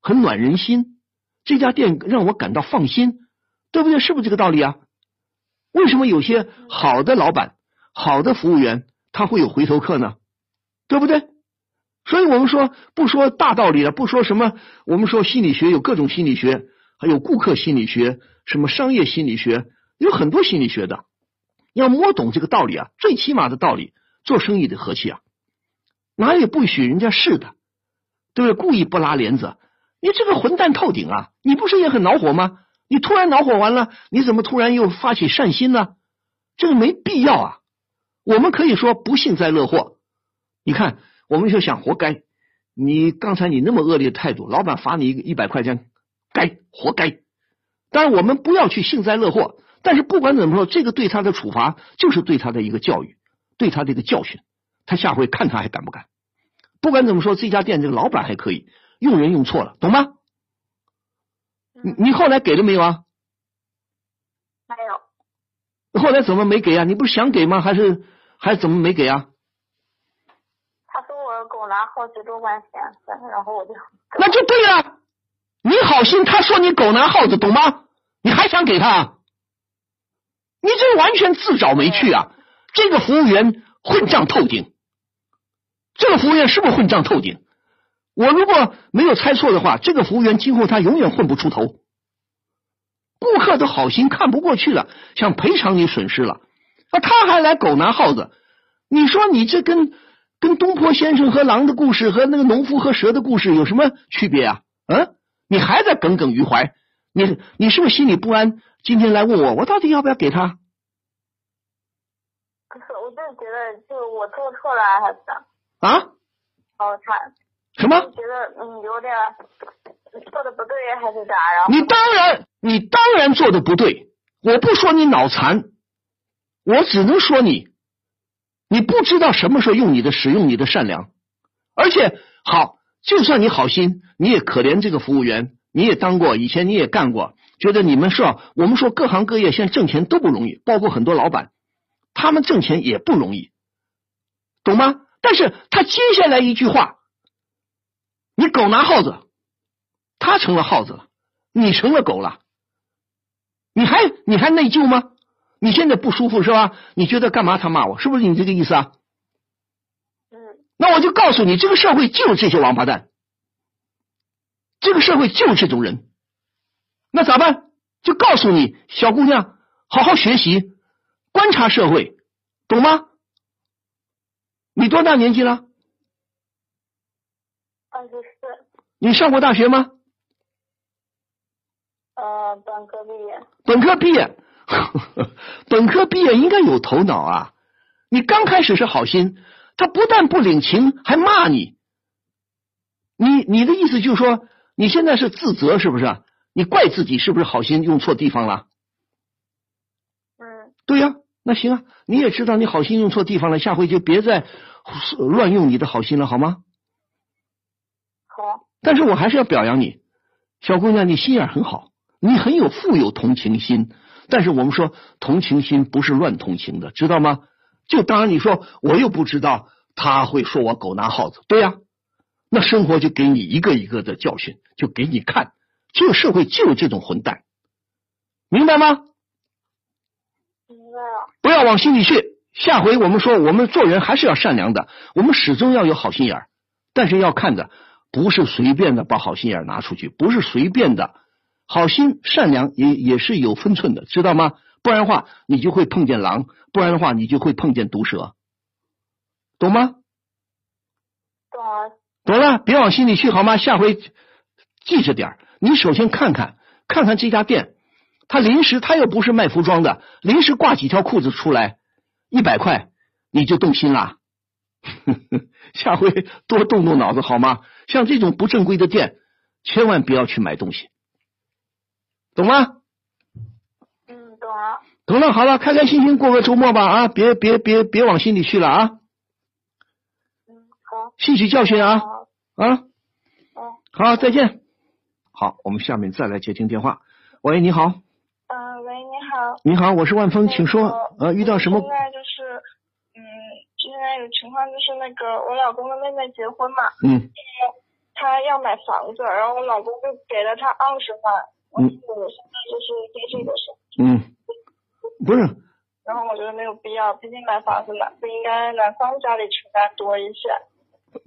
A: 很暖人心，这家店让我感到放心，对不对？是不是这个道理啊？为什么有些好的老板、好的服务员他会有回头客呢？对不对？所以我们说不说大道理了，不说什么，我们说心理学有各种心理学，还有顾客心理学，什么商业心理学，有很多心理学的，要摸懂这个道理啊，最起码的道理。做生意的和气啊，哪里不许人家试的，对不对？故意不拉帘子，你这个混蛋透顶啊！你不是也很恼火吗？你突然恼火完了，你怎么突然又发起善心呢？这个没必要啊！我们可以说不幸灾乐祸。你看，我们就想活该。你刚才你那么恶劣的态度，老板罚你一个一百块钱，该活该。但是，我们不要去幸灾乐祸。但是不管怎么说，这个对他的处罚就是对他的一个教育。对他的一个教训，他下回看他还敢不敢？不管怎么说，这家店这个老板还可以，用人用错了，懂吗？你你后来给了没有啊？
B: 没有。
A: 后来怎么没给啊？你不是想给吗？还是还怎么没给啊？
B: 他说我狗拿好几多块钱，然后我就
A: 那就对了。你好心，他说你狗拿耗子，懂吗？你还想给他？你这完全自找没趣啊！这个服务员混账透顶，这个服务员是不是混账透顶？我如果没有猜错的话，这个服务员今后他永远混不出头。顾客都好心看不过去了，想赔偿你损失了，啊，他还来狗拿耗子？你说你这跟跟东坡先生和狼的故事和那个农夫和蛇的故事有什么区别啊？嗯，你还在耿耿于怀？你你是不是心里不安？今天来问我，我到底要不要给他？
B: 我就是觉得就我做错了还是
A: 啊？
B: 哦，他
A: 什么？
B: 觉得嗯有点做的不对还是咋？然后
A: 你当然你当然做的不对，我不说你脑残，我只能说你你不知道什么时候用你的使用你的善良，而且好，就算你好心，你也可怜这个服务员，你也当过，以前你也干过，觉得你们是我们说各行各业现在挣钱都不容易，包括很多老板。他们挣钱也不容易，懂吗？但是他接下来一句话，你狗拿耗子，他成了耗子了，你成了狗了，你还你还内疚吗？你现在不舒服是吧？你觉得干嘛他骂我？是不是你这个意思
B: 啊？
A: 嗯。那我就告诉你，这个社会就是这些王八蛋，这个社会就是这种人，那咋办？就告诉你，小姑娘，好好学习。观察社会，懂吗？你多大年纪了？
B: 二十四。
A: 你上过大学吗？
B: 呃，本科毕业。
A: 本科毕业，本科毕业应该有头脑啊！你刚开始是好心，他不但不领情，还骂你。你你的意思就是说，你现在是自责是不是？你怪自己是不是好心用错地方了？嗯对呀，那行啊，你也知道你好心用错地方了，下回就别再乱用你的好心了，好吗？
B: 好。
A: 但是我还是要表扬你，小姑娘，你心眼很好，你很有富有同情心。但是我们说同情心不是乱同情的，知道吗？就当然你说我又不知道他会说我狗拿耗子，对呀，那生活就给你一个一个的教训，就给你看，这个社会就有这种混蛋，明白吗？明白了不要往心里去。下回我们说，我们做人还是要善良的，我们始终要有好心眼儿。但是要看的不是随便的把好心眼拿出去，不是随便的。好心善良也也是有分寸的，知道吗？不然的话，你就会碰见狼；不然的话，你就会碰见毒蛇，懂吗？
B: 懂了。
A: 懂了，别往心里去，好吗？下回记着点儿。你首先看看看看这家店，他临时他又不是卖服装的，临时挂几条裤子出来，一百块你就动心啦。下回多动动脑子好吗？像这种不正规的店，千万不要去买东西，懂吗？
B: 嗯，懂了。
A: 懂了，好了，开开心心过个周末吧啊！别别别别往心里去了啊！
B: 嗯，好。
A: 吸取教训啊
B: 好
A: 啊！
B: 嗯，
A: 好，再见。好，我们下面再来接听电话。喂，你好，
B: 嗯，喂，你好。
A: 你好，我是万峰，请说。呃，遇到什么
B: 现？在就是，嗯，现在有情况就是那个我老公的妹妹结婚嘛，
A: 嗯
B: 她要买房子，然后我老公就给了她二十万，
A: 嗯
B: 我现在就是对这个事，
A: 嗯，不是，
B: 然后我觉得没有必要，毕竟买房子嘛，不应该男方家里承担多一些。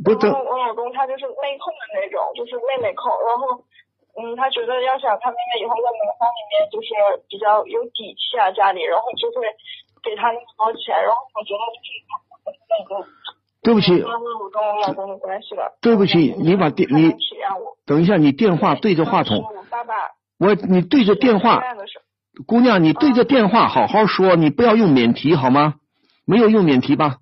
A: 不等
B: 然后我老公他就是妹控的那种，就是妹妹控，然后。嗯，他觉得要想他妹妹以后在男方里面就是比较有底气啊，家里，然后就会给他那么多钱，然后我觉得就是那个
A: 对不起，
B: 耽误我跟我老公的关系了。
A: 对不起，你把电你。等一下，你电话对着话筒，
B: 是我爸爸
A: 我你对着电话姑娘，你对着电话好好说，你不要用免提好吗？没有用免提吧？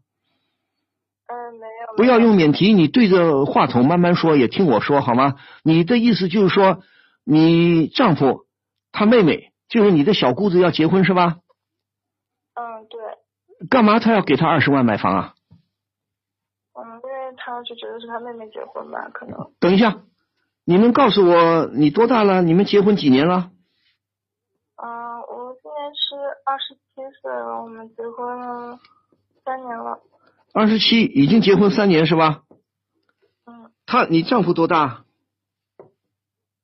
B: 嗯，没有。
A: 不要用免提，你对着话筒慢慢说，也听我说好吗？你的意思就是说，你丈夫他妹妹就是你的小姑子要结婚是吧？
B: 嗯，对。
A: 干嘛他要给他二十万买房啊？
B: 嗯，因为他就觉得是他妹妹结婚吧，可能。
A: 等一下，你能告诉我你多大了？你们结婚几年了？
B: 嗯，我今年是二十七岁了，我们结婚了三年了。
A: 二十七，已经结婚三年是吧？
B: 嗯
A: 他，你丈夫多大？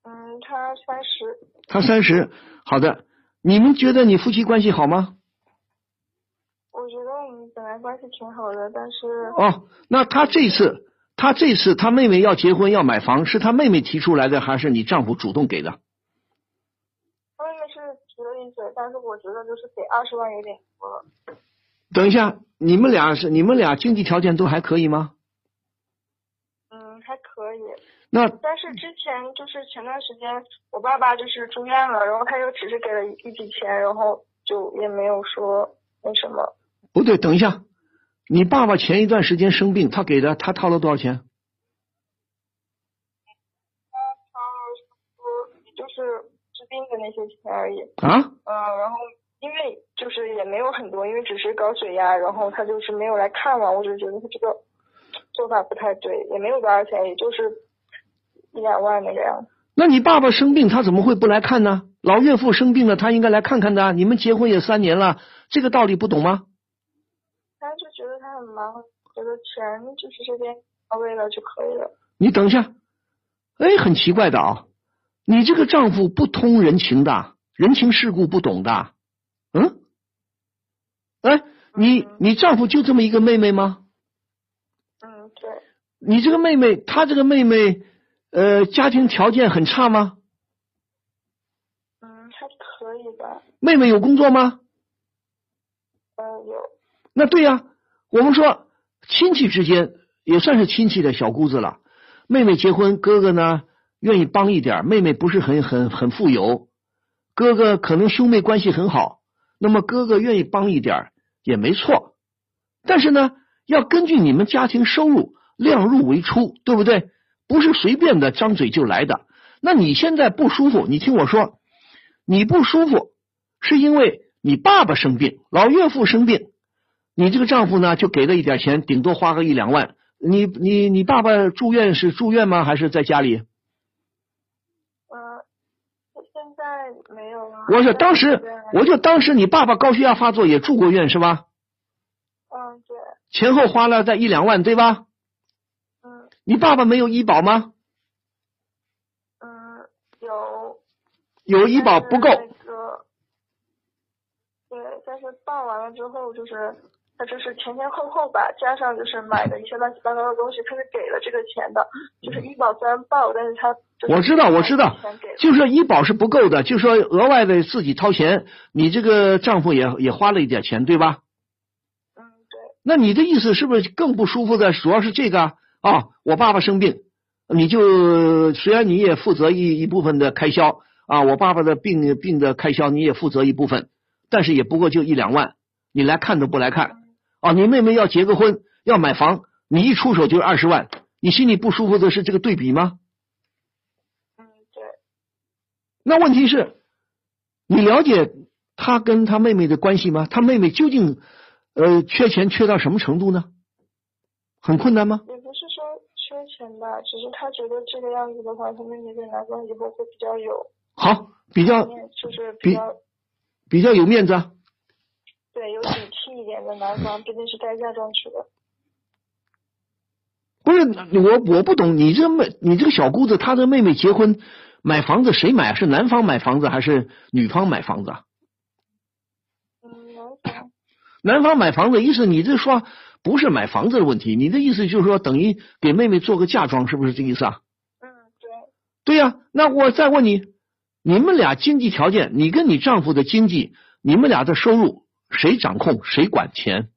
B: 嗯，他三十。
A: 他三十。好的，你们觉得你夫妻关系好吗？
B: 我觉得我们本来关系挺好的，但是
A: 哦，那他这次，他这次他妹妹要结婚要买房，是他妹妹提出来的，还是你丈夫主动给的？
B: 他妹妹是提了一嘴，但是我觉得就是给二十万有点多了。
A: 等一下，你们俩是你们俩经济条件都还可以吗？
B: 嗯，还可以。
A: 那
B: 但是之前就是前段时间我爸爸就是住院了，然后他又只是给了一一笔钱，然后就也没有说那什么。
A: 不对，等一下，你爸爸前一段时间生病，他给的，他掏了多少钱？
B: 他说也就是治病的那些钱而已。
A: 啊？
B: 嗯，然后因为就是也没有很多，因为只是高血压，然后他就是没有来看嘛，我就觉得他这个做法不太对，也没有多少钱，也就是一两万那个样子。
A: 那你爸爸生病，他怎么会不来看呢？老岳父生病了，他应该来看看的。你们结婚也三年了，这个道理不懂吗？
B: 忙，觉得钱就是这边到位了就可以了。
A: 你等一下，哎，很奇怪的啊，你这个丈夫不通人情的，人情世故不懂的，嗯？哎，你你丈夫就这么一个妹妹吗？
B: 嗯，对，
A: 你这个妹妹，她这个妹妹，呃，家庭条件很差吗？
B: 嗯，还可以吧，
A: 妹妹有工作吗？
B: 嗯，有，
A: 那对呀、我们说亲戚之间也算是亲戚的小姑子了。妹妹结婚，哥哥呢愿意帮一点，妹妹不是很很很富有，哥哥可能兄妹关系很好，那么哥哥愿意帮一点也没错。但是呢，要根据你们家庭收入量入为出，对不对？不是随便的张嘴就来的。那你现在不舒服，你听我说，你不舒服是因为你爸爸生病，老岳父生病，你这个丈夫呢就给了一点钱，顶多花个一两万。你你你爸爸住院是住院吗？还是在家里？
B: 嗯，现在没有啊。
A: 我说当时我就当时你爸爸高血压发作也住过院是吧？
B: 嗯，对，
A: 前后花了在一两万对吧？
B: 嗯
A: 你爸爸没有医保吗？
B: 嗯，有。
A: 有医保不够
B: 那个，对，但是报完了之后，就是他就是前前后后吧，加上就是买的一些乱七八糟的东西，他是给了这个钱的。就是医保虽然报，但是他就是
A: 我知道我知道就是说医保是不够的，就是说额外的自己掏钱，你这个丈夫也也花了一点钱对吧？
B: 嗯，对，
A: 那你的意思是不是更不舒服的主要是这个啊？哦，我爸爸生病，你就虽然你也负责一一部分的开销啊，我爸爸的病病的开销你也负责一部分，但是也不过就一两万，你来看都不来看。啊，你妹妹要结个婚，要买房，你一出手就是二十万，你心里不舒服的是这个对比吗？
B: 嗯，对。
A: 那问题是，你了解他跟他妹妹的关系吗？他妹妹究竟呃缺钱缺到什么程度呢？很困难吗？
B: 也不是说缺钱吧，只是他觉得这个样子的话，他妹妹在男方以后会比较有
A: 好，比较，
B: 就是
A: 比
B: 比较
A: 比较有面子啊。
B: 对有底气一点的男方，毕竟是带嫁妆去的。
A: 不是我我不懂，你这妹你这个小姑子，她的妹妹结婚买房子谁买啊？是男方买房子还是女方买房子啊？
B: 嗯。
A: 男方买房子，意思你这说不是买房子的问题，你的意思就是说等于给妹妹做个嫁妆，是不是这个意思啊？
B: 嗯，对。
A: 对呀、那我再问你，你们俩经济条件，你跟你丈夫的经济，你们俩的收入谁掌控，谁管钱？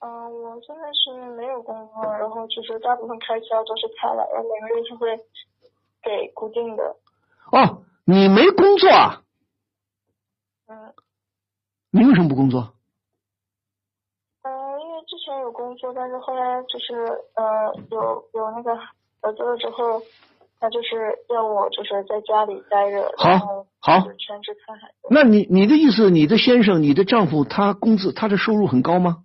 B: 嗯，我现在是没有工作，然后就是大部分开销都是他来，然后每个月是会给固定的。
A: 哦，你没工作啊？
B: 嗯
A: 你为什么不工作？
B: 嗯，因为之前有工作，但是后来就是呃有有那个合作了之后，他就是要我就是在家里待着，
A: 好好
B: 全职看孩子。
A: 那你你的意思，你的先生，你的丈夫，他工资他的收入很高吗？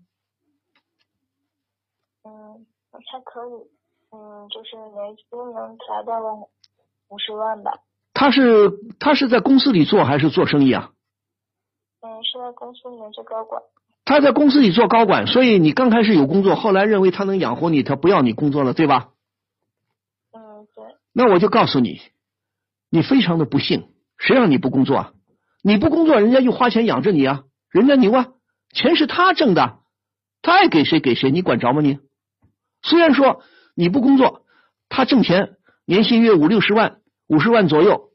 B: 嗯，还可以，嗯，就是年薪能达到了五十万吧。
A: 他是他是在公司里做还是做生意啊？
B: 嗯，是在公司里面做高管。
A: 他在公司里做高管，所以你刚开始有工作，后来认为他能养活你，他不要你工作了，对吧？那我就告诉你，你非常的不幸，谁让你不工作啊？你不工作，人家就花钱养着你啊，人家牛啊，钱是他挣的，他爱给谁给谁，你管着吗你？虽然说你不工作，他挣钱，年薪约五六十万，五十万左右，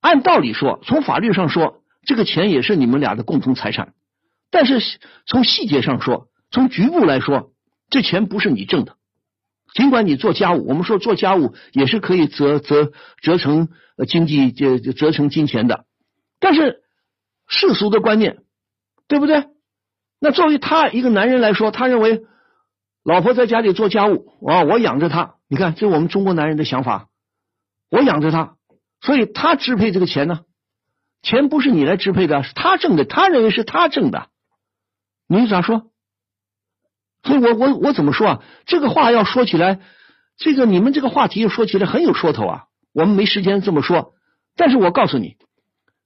A: 按道理说，从法律上说，这个钱也是你们俩的共同财产，但是从细节上说，从局部来说，这钱不是你挣的。尽管你做家务，我们说做家务也是可以折折折成经济这这折成金钱的，但是世俗的观念，对不对？那作为他一个男人来说，他认为老婆在家里做家务啊，我养着她，你看这是我们中国男人的想法，我养着她，所以他支配这个钱呢，钱不是你来支配的，是他挣的，他认为是他挣的，你咋说？所以我我我怎么说啊？这个话要说起来，这个你们这个话题又说起来很有说头啊。我们没时间这么说，但是我告诉你，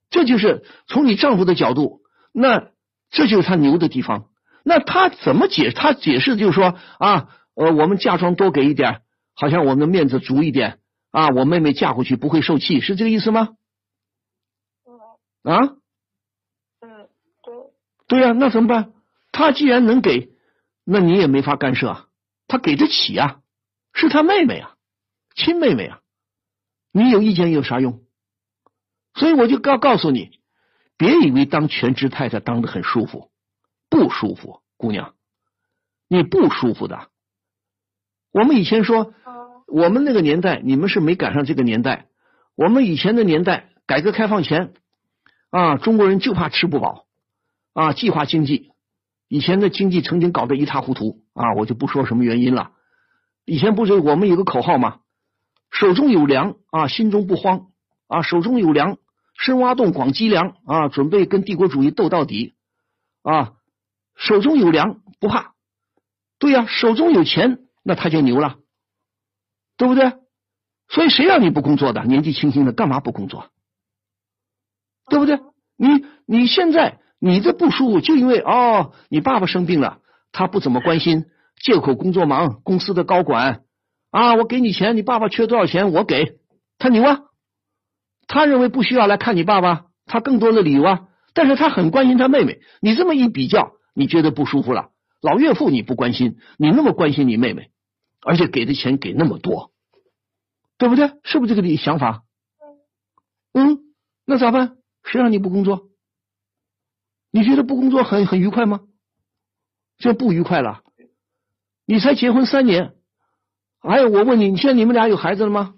A: 这就是从你丈夫的角度，那这就是他牛的地方。那他怎么解？他解释就是说啊，呃，我们嫁妆多给一点，好像我们的面子足一点啊，我妹妹嫁过去不会受气，是这个意思吗？
B: 嗯
A: 啊，
B: 嗯，对。
A: 对呀、那怎么办？他既然能给，那你也没法干涉啊。他给得起啊，是他妹妹啊，亲妹妹啊，你有意见有啥用？所以我就告告诉你，别以为当全职太太当的很舒服，不舒服，姑娘，你不舒服的。我们以前说，我们那个年代，你们是没赶上这个年代。我们以前的年代，改革开放前啊，中国人就怕吃不饱啊，计划经济。以前的经济曾经搞得一塌糊涂啊，我就不说什么原因了。以前不是我们有个口号吗？手中有粮啊，心中不慌啊，手中有粮，深挖洞，广积粮啊，准备跟帝国主义斗到底啊，手中有粮不怕。对呀、手中有钱，那他就牛了，对不对？所以谁让你不工作的？年纪轻轻的干嘛不工作？对不对？你你现在你这不舒服，就因为哦，你爸爸生病了，他不怎么关心，借口工作忙，公司的高管啊，我给你钱，你爸爸缺多少钱我给，他牛啊，他认为不需要来看你爸爸，他更多的理由啊，但是他很关心他妹妹，你这么一比较，你觉得不舒服了？老岳父你不关心，你那么关心你妹妹，而且给的钱给那么多，对不对？是不是这个理想法？嗯，那咋办？谁让你不工作？你觉得不工作很很愉快吗？这不愉快了。你才结婚三年，还有我问你，你现在你们俩有孩子了吗？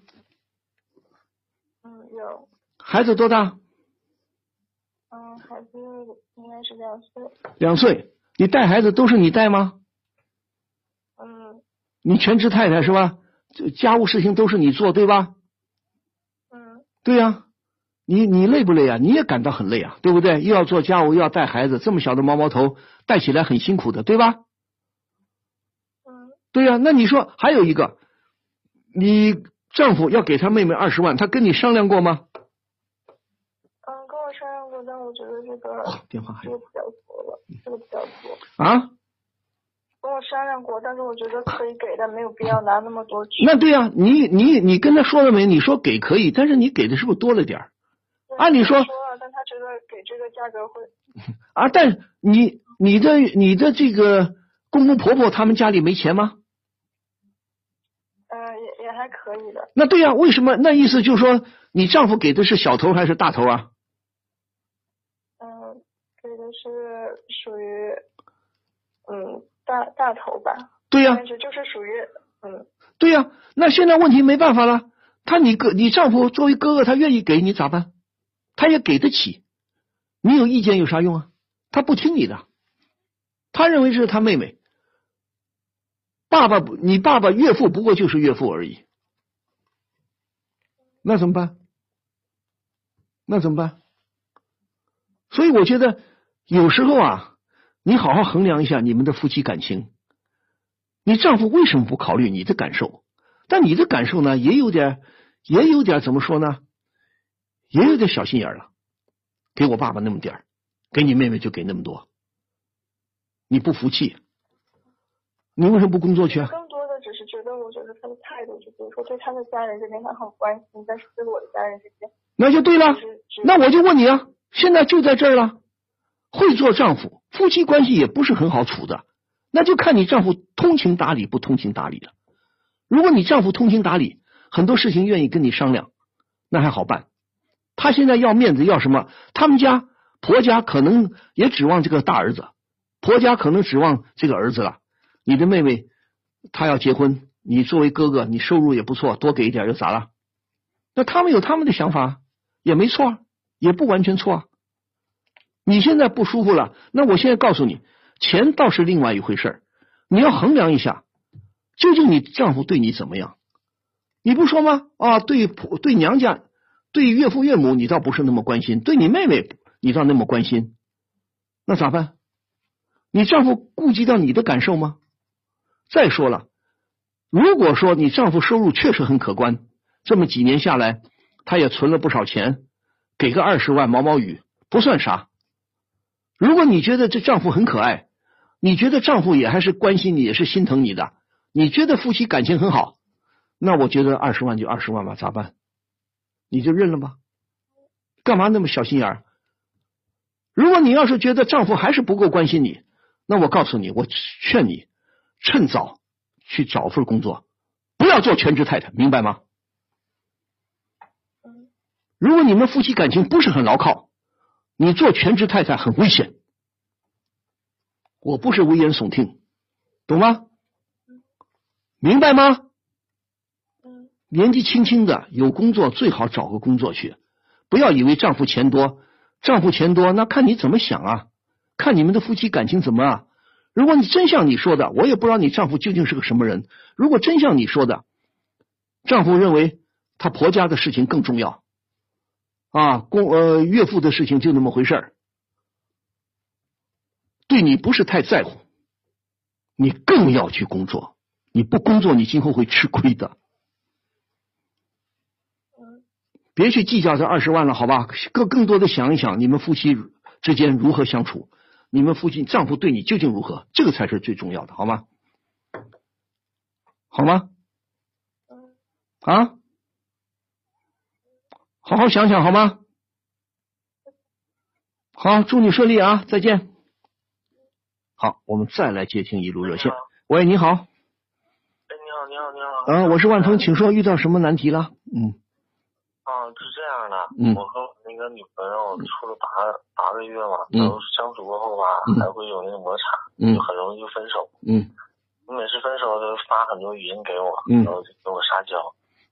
B: 嗯，有
A: 孩子多大？
B: 嗯，孩子应该是两岁。
A: 两岁。你带孩子都是你带吗？
B: 嗯
A: 你全职太太是吧？这家务事情都是你做对吧？
B: 嗯
A: 对呀、你你累不累啊？你也感到很累啊，对不对？又要做家务，又要带孩子，这么小的毛毛头带起来很辛苦的，对吧？
B: 嗯
A: 对呀、那你说还有一个，你丈夫要给他妹妹二十万，他跟你商量过吗？
B: 嗯，跟我商量过，但我觉得这个
A: 哦电话还有
B: 这个比较多了，这个比较多。
A: 啊？
B: 跟我商量过，但是我觉得可以给，但没有必要拿那么多去。
A: 那对呀、你你你跟他说了没？你说给可以，但是你给的是不是多了点儿
B: 对
A: 按理说
B: 但他觉得给这个价格会，
A: 啊？但你你的你的这个公公婆婆他们家里没钱吗？
B: 嗯、也也还可以的。
A: 那对呀、为什么？那意思就是说，你丈夫给的是小头还是大头啊？
B: 嗯，给的是属于嗯大大头吧，
A: 对呀、
B: 但是就是属于嗯
A: 对呀、那现在问题没办法了，他你哥你丈夫作为哥哥，他愿意给你咋办？他也给得起，你有意见有啥用啊？他不听你的，他认为是他妹妹，爸爸，你爸爸岳父不过就是岳父而已，那怎么办？那怎么办？所以我觉得有时候啊，你好好衡量一下你们的夫妻感情。你丈夫为什么不考虑你的感受？但你的感受呢，也有点，也有点怎么说呢？也有点小心眼了。给我爸爸那么点儿，给你妹妹就给那么多，你不服气？你为什么不工作去啊？
B: 更多的只是觉得，我觉得他的态度，就比如说对他的家人这边他很关心，但是对我的家人这边，
A: 那就对了那我就问你啊，现在就在这儿了。会做丈夫，夫妻关系也不是很好处的，那就看你丈夫通情达理不通情达理了。如果你丈夫通情达理，很多事情愿意跟你商量，那还好办。他现在要面子要什么？他们家婆家可能也指望这个大儿子，婆家可能指望这个儿子了。你的妹妹她要结婚，你作为哥哥，你收入也不错，多给一点又咋了？那他们有他们的想法，也没错，也不完全错啊。你现在不舒服了，那我现在告诉你，钱倒是另外一回事儿，你要衡量一下，究竟你丈夫对你怎么样？你不说吗？啊，对婆对娘家，对岳父岳母你倒不是那么关心，对你妹妹你倒那么关心，那咋办？你丈夫顾及到你的感受吗？再说了，如果说你丈夫收入确实很可观，这么几年下来，他也存了不少钱，给个二十万毛毛雨不算啥。如果你觉得这丈夫很可爱，你觉得丈夫也还是关心你，也是心疼你的，你觉得夫妻感情很好，那我觉得二十万就二十万吧，咋办？你就认了吧，干嘛那么小心眼儿？如果你要是觉得丈夫还是不够关心你，那我告诉你，我劝你趁早去找份工作，不要做全职太太，明白吗？
B: 嗯
A: 如果你们夫妻感情不是很牢靠，你做全职太太很危险。我不是危言耸听，懂吗？明白吗？年纪轻轻的有工作，最好找个工作去，不要以为丈夫钱多，丈夫钱多那看你怎么想啊，看你们的夫妻感情怎么啊。如果你真像你说的，我也不知道你丈夫究竟是个什么人。如果真像你说的，丈夫认为他婆家的事情更重要，啊，公呃岳父的事情就那么回事儿，对你不是太在乎，你更要去工作。你不工作，你今后会吃亏的。
B: 嗯
A: 别去计较这二十万了，好吧？更更多的想一想，你们夫妻之间如何相处，你们夫妻丈夫对你究竟如何，这个才是最重要的，好吗？好吗？
B: 嗯
A: 啊，好好想想好吗？好，祝你顺利啊！再见。好，我们再来接听一路热线。喂，你好，
C: 哎，你好，你好，你好。
A: 啊，我是万通，请说，遇到什么难题了？嗯
C: 啊，是这样的，
A: 嗯
C: 我和我那个女朋友处了八八个月嘛，
A: 嗯
C: 然后相处过后吧，
A: 嗯
C: 还会有那个摩擦，
A: 嗯
C: 就很容易就分手。
A: 嗯
C: 你每次分手都发很多语音给我，
A: 嗯
C: 然后就跟我撒娇，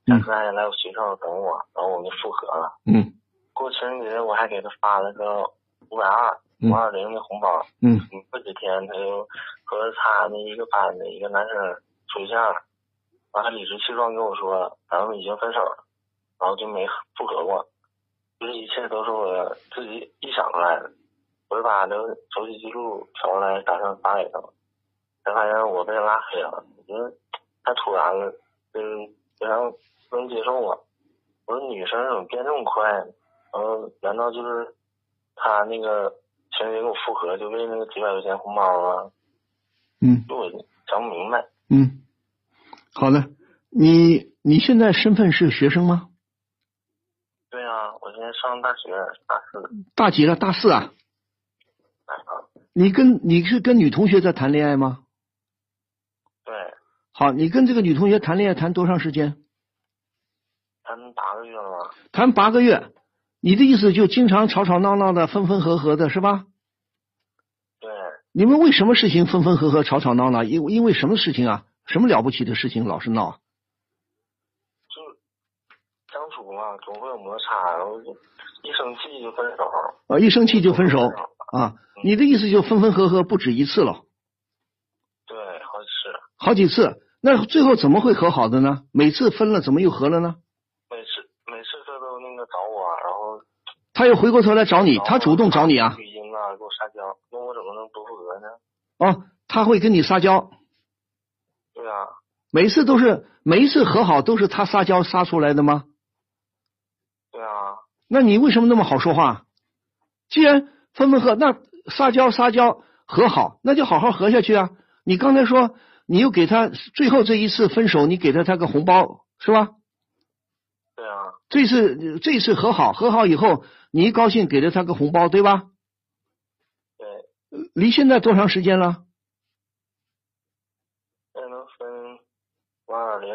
A: 嗯
C: 下次还来我学校等我，然后我们就复合了。
A: 嗯
C: 过情人节我还给她发了个五百二
A: 嗯
C: 五二零的红包，
A: 嗯
C: 过几天他就和他那一个班的一个男生处对象了，完了理直气壮跟我说咱们已经分手了，然后就没复合过，就是一切都是我自己臆想出来的，我就把那个手机记录调出来打算发给他，才发现我被他拉黑了，我觉得太突然了，就是非常不能接受啊。我说女生怎么变这么快呢？然后难道就是他那个情人节跟我复合，就为那个几百块钱红包啊？
A: 嗯
C: 就我想不明白。
A: 嗯，好的，你你现在身份是学生吗？
C: 我现在上大学大四，
A: 大几了？大四啊？
C: 啊，
A: 你跟你是跟女同学在谈恋爱吗？
C: 对，
A: 好，你跟这个女同学谈恋爱谈多长时间？
C: 谈八个月了吧？
A: 谈八个月。你的意思就经常吵吵闹闹的，分分合合的是吧？
C: 对，
A: 你们为什么事情分分合合、吵吵闹闹？因因为什么事情啊？什么了不起的事情老是闹啊？
C: 就相处嘛，总会有摩擦，然后就一生气就分手。
A: 啊，一生气就分手啊？你的意思就分分合合不止一次了，
C: 对，好几次，
A: 好几次。那最后怎么会和好的呢？每次分了怎么又和了呢？
C: 每次每次他都那个找我，然后
A: 他又回过头来找你，他主动找你啊？
C: 语音啊，给我撒娇，那我怎么能不负责呢？
A: 哦，他会跟你撒娇，
C: 对啊，
A: 每次都是每一次和好都是他撒娇撒出来的吗？那你为什么那么好说话？既然分分合，那撒娇撒娇和好，那就好好和下去啊！你刚才说你又给他最后这一次分手，你给了他个红包是吧？
C: 对啊，
A: 这次这次和好，和好以后你一高兴给了他个红包对吧？
C: 对，
A: 离现在多长时间了？
C: 现在能分五二零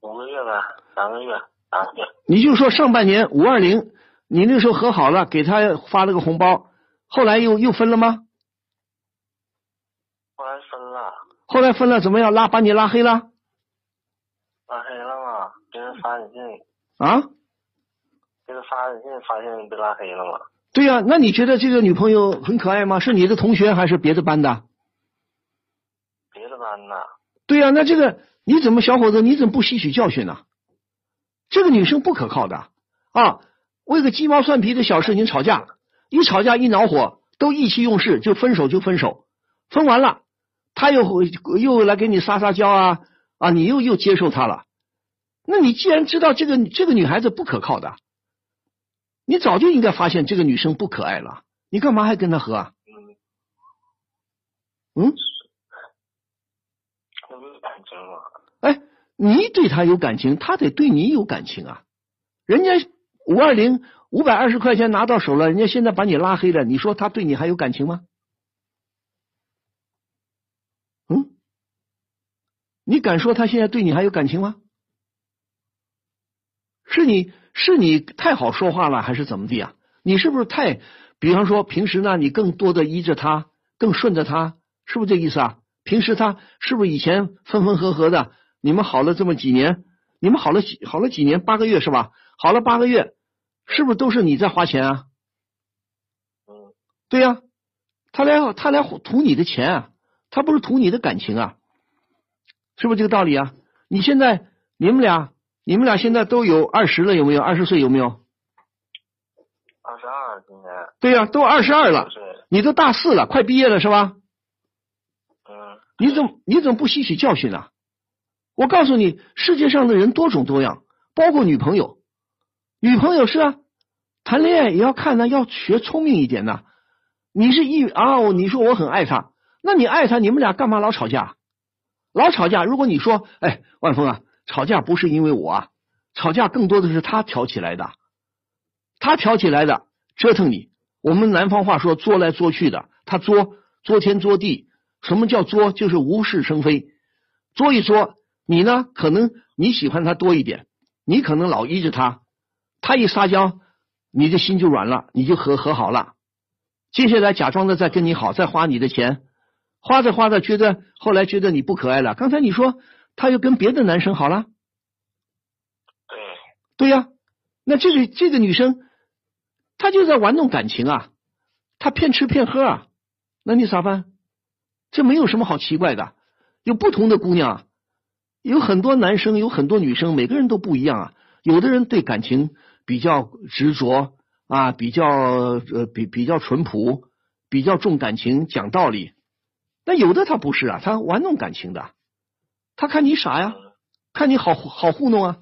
C: 五个月吧，三个月，三个月。
A: 你就说上半年五二零，你那时候和好了，给他发了个红包，后来又又分了吗？
C: 后来分了，
A: 后来分了怎么样？拉把你拉黑了
C: 拉黑了嘛？给人发短信，
A: 啊？
C: 给他发短信，发现被拉黑了嘛？
A: 对呀、那你觉得这个女朋友很可爱吗？是你的同学还是别的班的？
C: 别的班的，
A: 对呀、那这个你怎么小伙子你怎么不吸取教训呢？这个女生不可靠的啊！为个鸡毛蒜皮的小事情吵架，一吵架一恼火，都意气用事，就分手就分手，分完了，他又又来给你撒撒娇啊啊！你又又接受他了，那你既然知道这个这个女孩子不可靠的，你早就应该发现这个女生不可爱了，你干嘛还跟她和啊？
C: 嗯，是感情嘛？
A: 哎，你对他有感情，他得对你有感情啊。人家五二零五百二十块钱拿到手了，人家现在把你拉黑了，你说他对你还有感情吗？嗯，你敢说他现在对你还有感情吗？是你是你太好说话了，还是怎么地啊？你是不是太，比方说平时呢，你更多的依着他，更顺着他，是不是这意思啊？平时他是不是以前分分合合的？你们好了这么几年，你们好了几好了几年，八个月是吧？好了八个月，是不是都是你在花钱啊？
C: 嗯，
A: 对呀、他来他来图你的钱啊，他不是图你的感情啊，是不是这个道理啊？你现在你们俩你们俩现在都有二十了，有没有？二十岁有没有？
C: 二十二今年，
A: 对呀、都二十二了，你都大四了，快毕业了是吧？
C: 嗯，
A: 你怎么你怎么不吸取教训呢？我告诉你，世界上的人多种多样，包括女朋友。女朋友是啊，谈恋爱也要看呢，要学聪明一点呢。你是一啊，你说我很爱他，那你爱他，你们俩干嘛老吵架？老吵架。如果你说，哎，万峰啊，吵架不是因为我啊，吵架更多的是他挑起来的，他挑起来的，折腾你。我们南方话说作来作去的，他作作天作地。什么叫作？就是无事生非，作一作，你呢？可能你喜欢他多一点，你可能老依着他，他一撒娇，你的心就软了，你就和和好了。接下来假装的再跟你好，再花你的钱，花着花着觉得后来觉得你不可爱了。刚才你说他又跟别的男生好了，
C: 对，
A: 对呀、那这个这个女生，她就在玩弄感情啊，她骗吃骗喝啊，那你咋办？这没有什么好奇怪的。有不同的姑娘，啊，有很多男生，有很多女生，每个人都不一样啊。有的人对感情比较执着啊，比较呃比比较淳朴，比较重感情，讲道理。那有的他不是啊，他玩弄感情的，他看你傻呀，看你好好糊弄啊，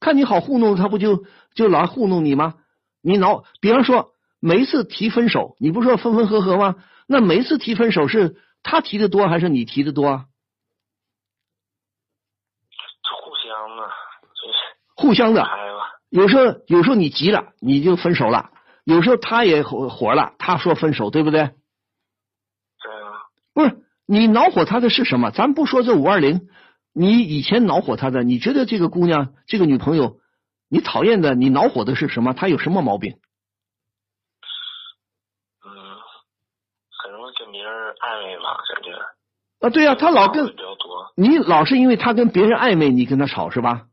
A: 看你好糊弄，他不就就老糊弄你吗？你老，比方说每一次提分手，你不说分分合合吗？那每一次提分手是他提的多还是你提的多啊？
C: 互相的，
A: 互相的。有时候有时候你急了，你就分手了；有时候他也火火了，他说分手，对不对？对啊不是你恼火他的是什么？咱不说这五二零，你以前恼火他的，你觉得这个姑娘、这个女朋友，你讨厌的、你恼火的是什么？她有什么毛病？
C: 嗯，可能跟别人暧昧吧，感觉。
A: 啊，对呀，他老跟你老是因为他跟别人暧昧，你跟他吵是吧？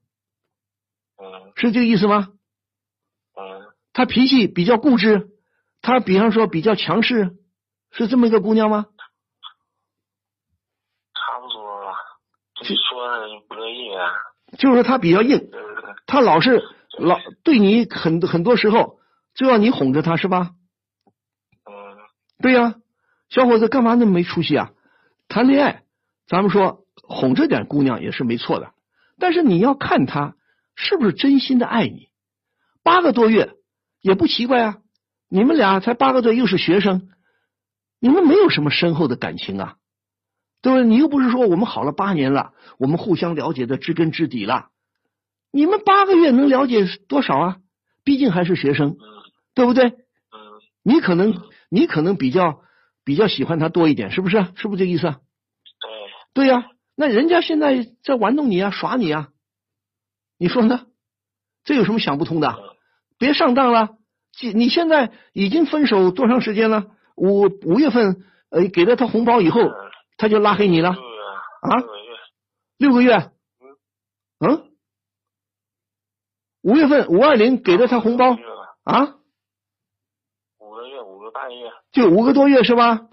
C: 嗯。
A: 是这个意思吗？
C: 嗯。
A: 他脾气比较固执，他比方说比较强势，是这么一个姑娘吗？
C: 差不多吧，就说你不乐意啊？
A: 就是说他比较硬，他老是老对你很很多时候就要你哄着他是吧？
C: 嗯。
A: 对呀，小伙子干嘛那么没出息啊？谈恋爱，咱们说哄着点姑娘也是没错的，但是你要看他是不是真心的爱你。八个多月也不奇怪啊，你们俩才八个多，又是学生，你们没有什么深厚的感情啊。对不对？你又不是说我们好了八年了，我们互相了解的知根知底了。你们八个月能了解多少啊？毕竟还是学生，对不对？你可能你可能比较比较喜欢他多一点，是不是？是不是这意思？
C: 对。
A: 对呀，那人家现在在玩弄你啊，耍你啊，你说呢？这有什么想不通的？别上当了！你现在已经分手多长时间了？五五月份呃给了他红包以后。他就拉黑你了啊？六个月，嗯，五月份五二零给了他红包啊？
C: 五个月，五个半月，
A: 就五个多月是吧？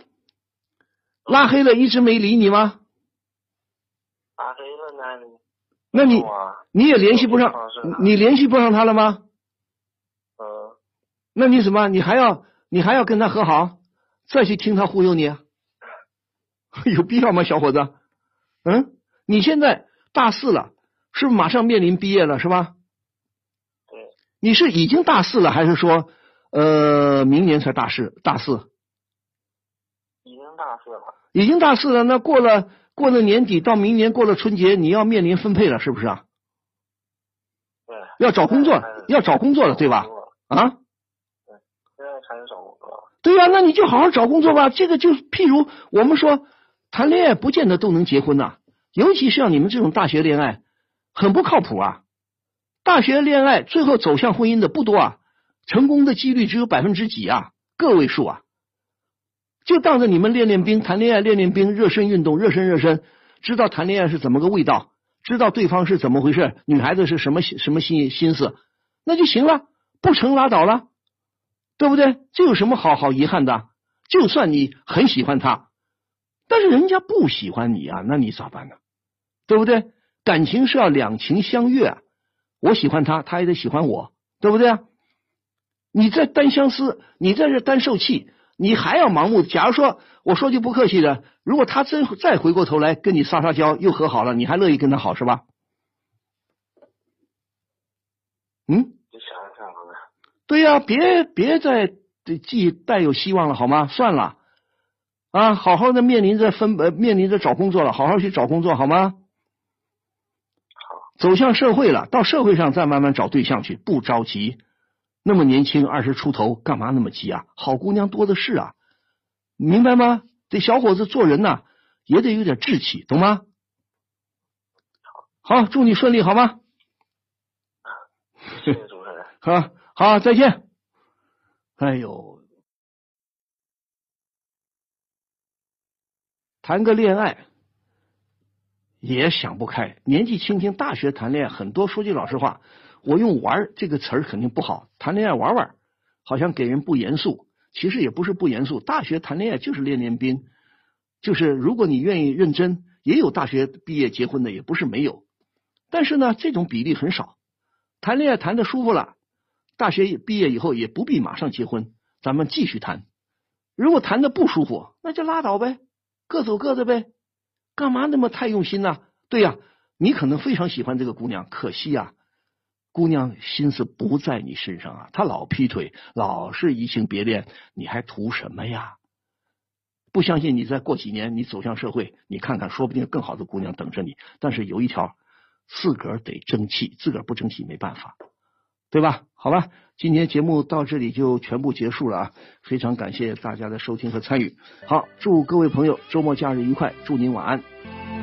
A: 拉黑了，一直没理你吗？
C: 拉黑？
A: 那你你也联系不上，你联系不上他了吗？
C: 嗯。
A: 那你怎么？你还要你还要跟他和好，再去听他忽悠你？有必要吗，小伙子？嗯，你现在大四了，是不是马上面临毕业了，是吧？
C: 对。
A: 你是已经大四了，还是说呃明年才大四？大四。
C: 已经大四了。
A: 已经大四了，那过了过了年底到明年过了春节，你要面临分配了，是不是啊？
C: 对。
A: 要找工作，要找工作了，对吧？
C: 啊。对，现在开始找工作。
A: 对呀，那你就好好找工作吧。这个就譬如我们说。谈恋爱不见得都能结婚呐，尤其像你们这种大学恋爱，很不靠谱啊！大学恋爱最后走向婚姻的不多啊，成功的几率只有百分之几啊，个位数啊！就当着你们练练兵，谈恋爱练练兵，热身运动，热身热身，知道谈恋爱是怎么个味道，知道对方是怎么回事，女孩子是什么什么心心思，那就行了，不成拉倒了，对不对？这有什么好好遗憾的？就算你很喜欢他。但是人家不喜欢你啊，那你咋办呢？对不对？感情是要两情相悦啊，我喜欢他，他也得喜欢我，对不对啊？你在单相思，你在这单受气，你还要盲目。假如说，我说句不客气的，如果他真再回过头来跟你撒撒娇，又和好了，你还乐意跟他好是吧？嗯？
C: 你想想呢？
A: 对呀，别别再寄带有希望了，好吗？算了。啊，好好的面临着分呃，面临着找工作了，好好去找工作好吗？
C: 好，
A: 走向社会了，到社会上再慢慢找对象去，不着急。那么年轻，二十出头，干嘛那么急啊？好姑娘多的是啊，明白吗？这小伙子做人呐，也得有点志气，懂吗？好，祝你顺利，好吗？
C: 谢谢主持人。
A: 好，好，再见。哎呦。谈个恋爱也想不开，年纪轻轻，大学谈恋爱很多。说句老实话，我用玩这个词儿肯定不好，谈恋爱玩玩，好像给人不严肃。其实也不是不严肃，大学谈恋爱就是练练兵，就是如果你愿意认真，也有大学毕业结婚的，也不是没有。但是呢，这种比例很少。谈恋爱谈的舒服了，大学毕业以后也不必马上结婚，咱们继续谈。如果谈的不舒服，那就拉倒呗，各走各的呗。干嘛那么太用心呢？对呀，你可能非常喜欢这个姑娘，可惜呀。姑娘心思不在你身上啊，她老劈腿，老是移情别恋，你还图什么呀？不相信你再过几年，你走向社会，你看看，说不定更好的姑娘等着你。但是有一条，自个儿得争气，自个儿不争气没办法，对吧？好吧，今天节目到这里就全部结束了啊！非常感谢大家的收听和参与。好，祝各位朋友周末假日愉快，祝您晚安。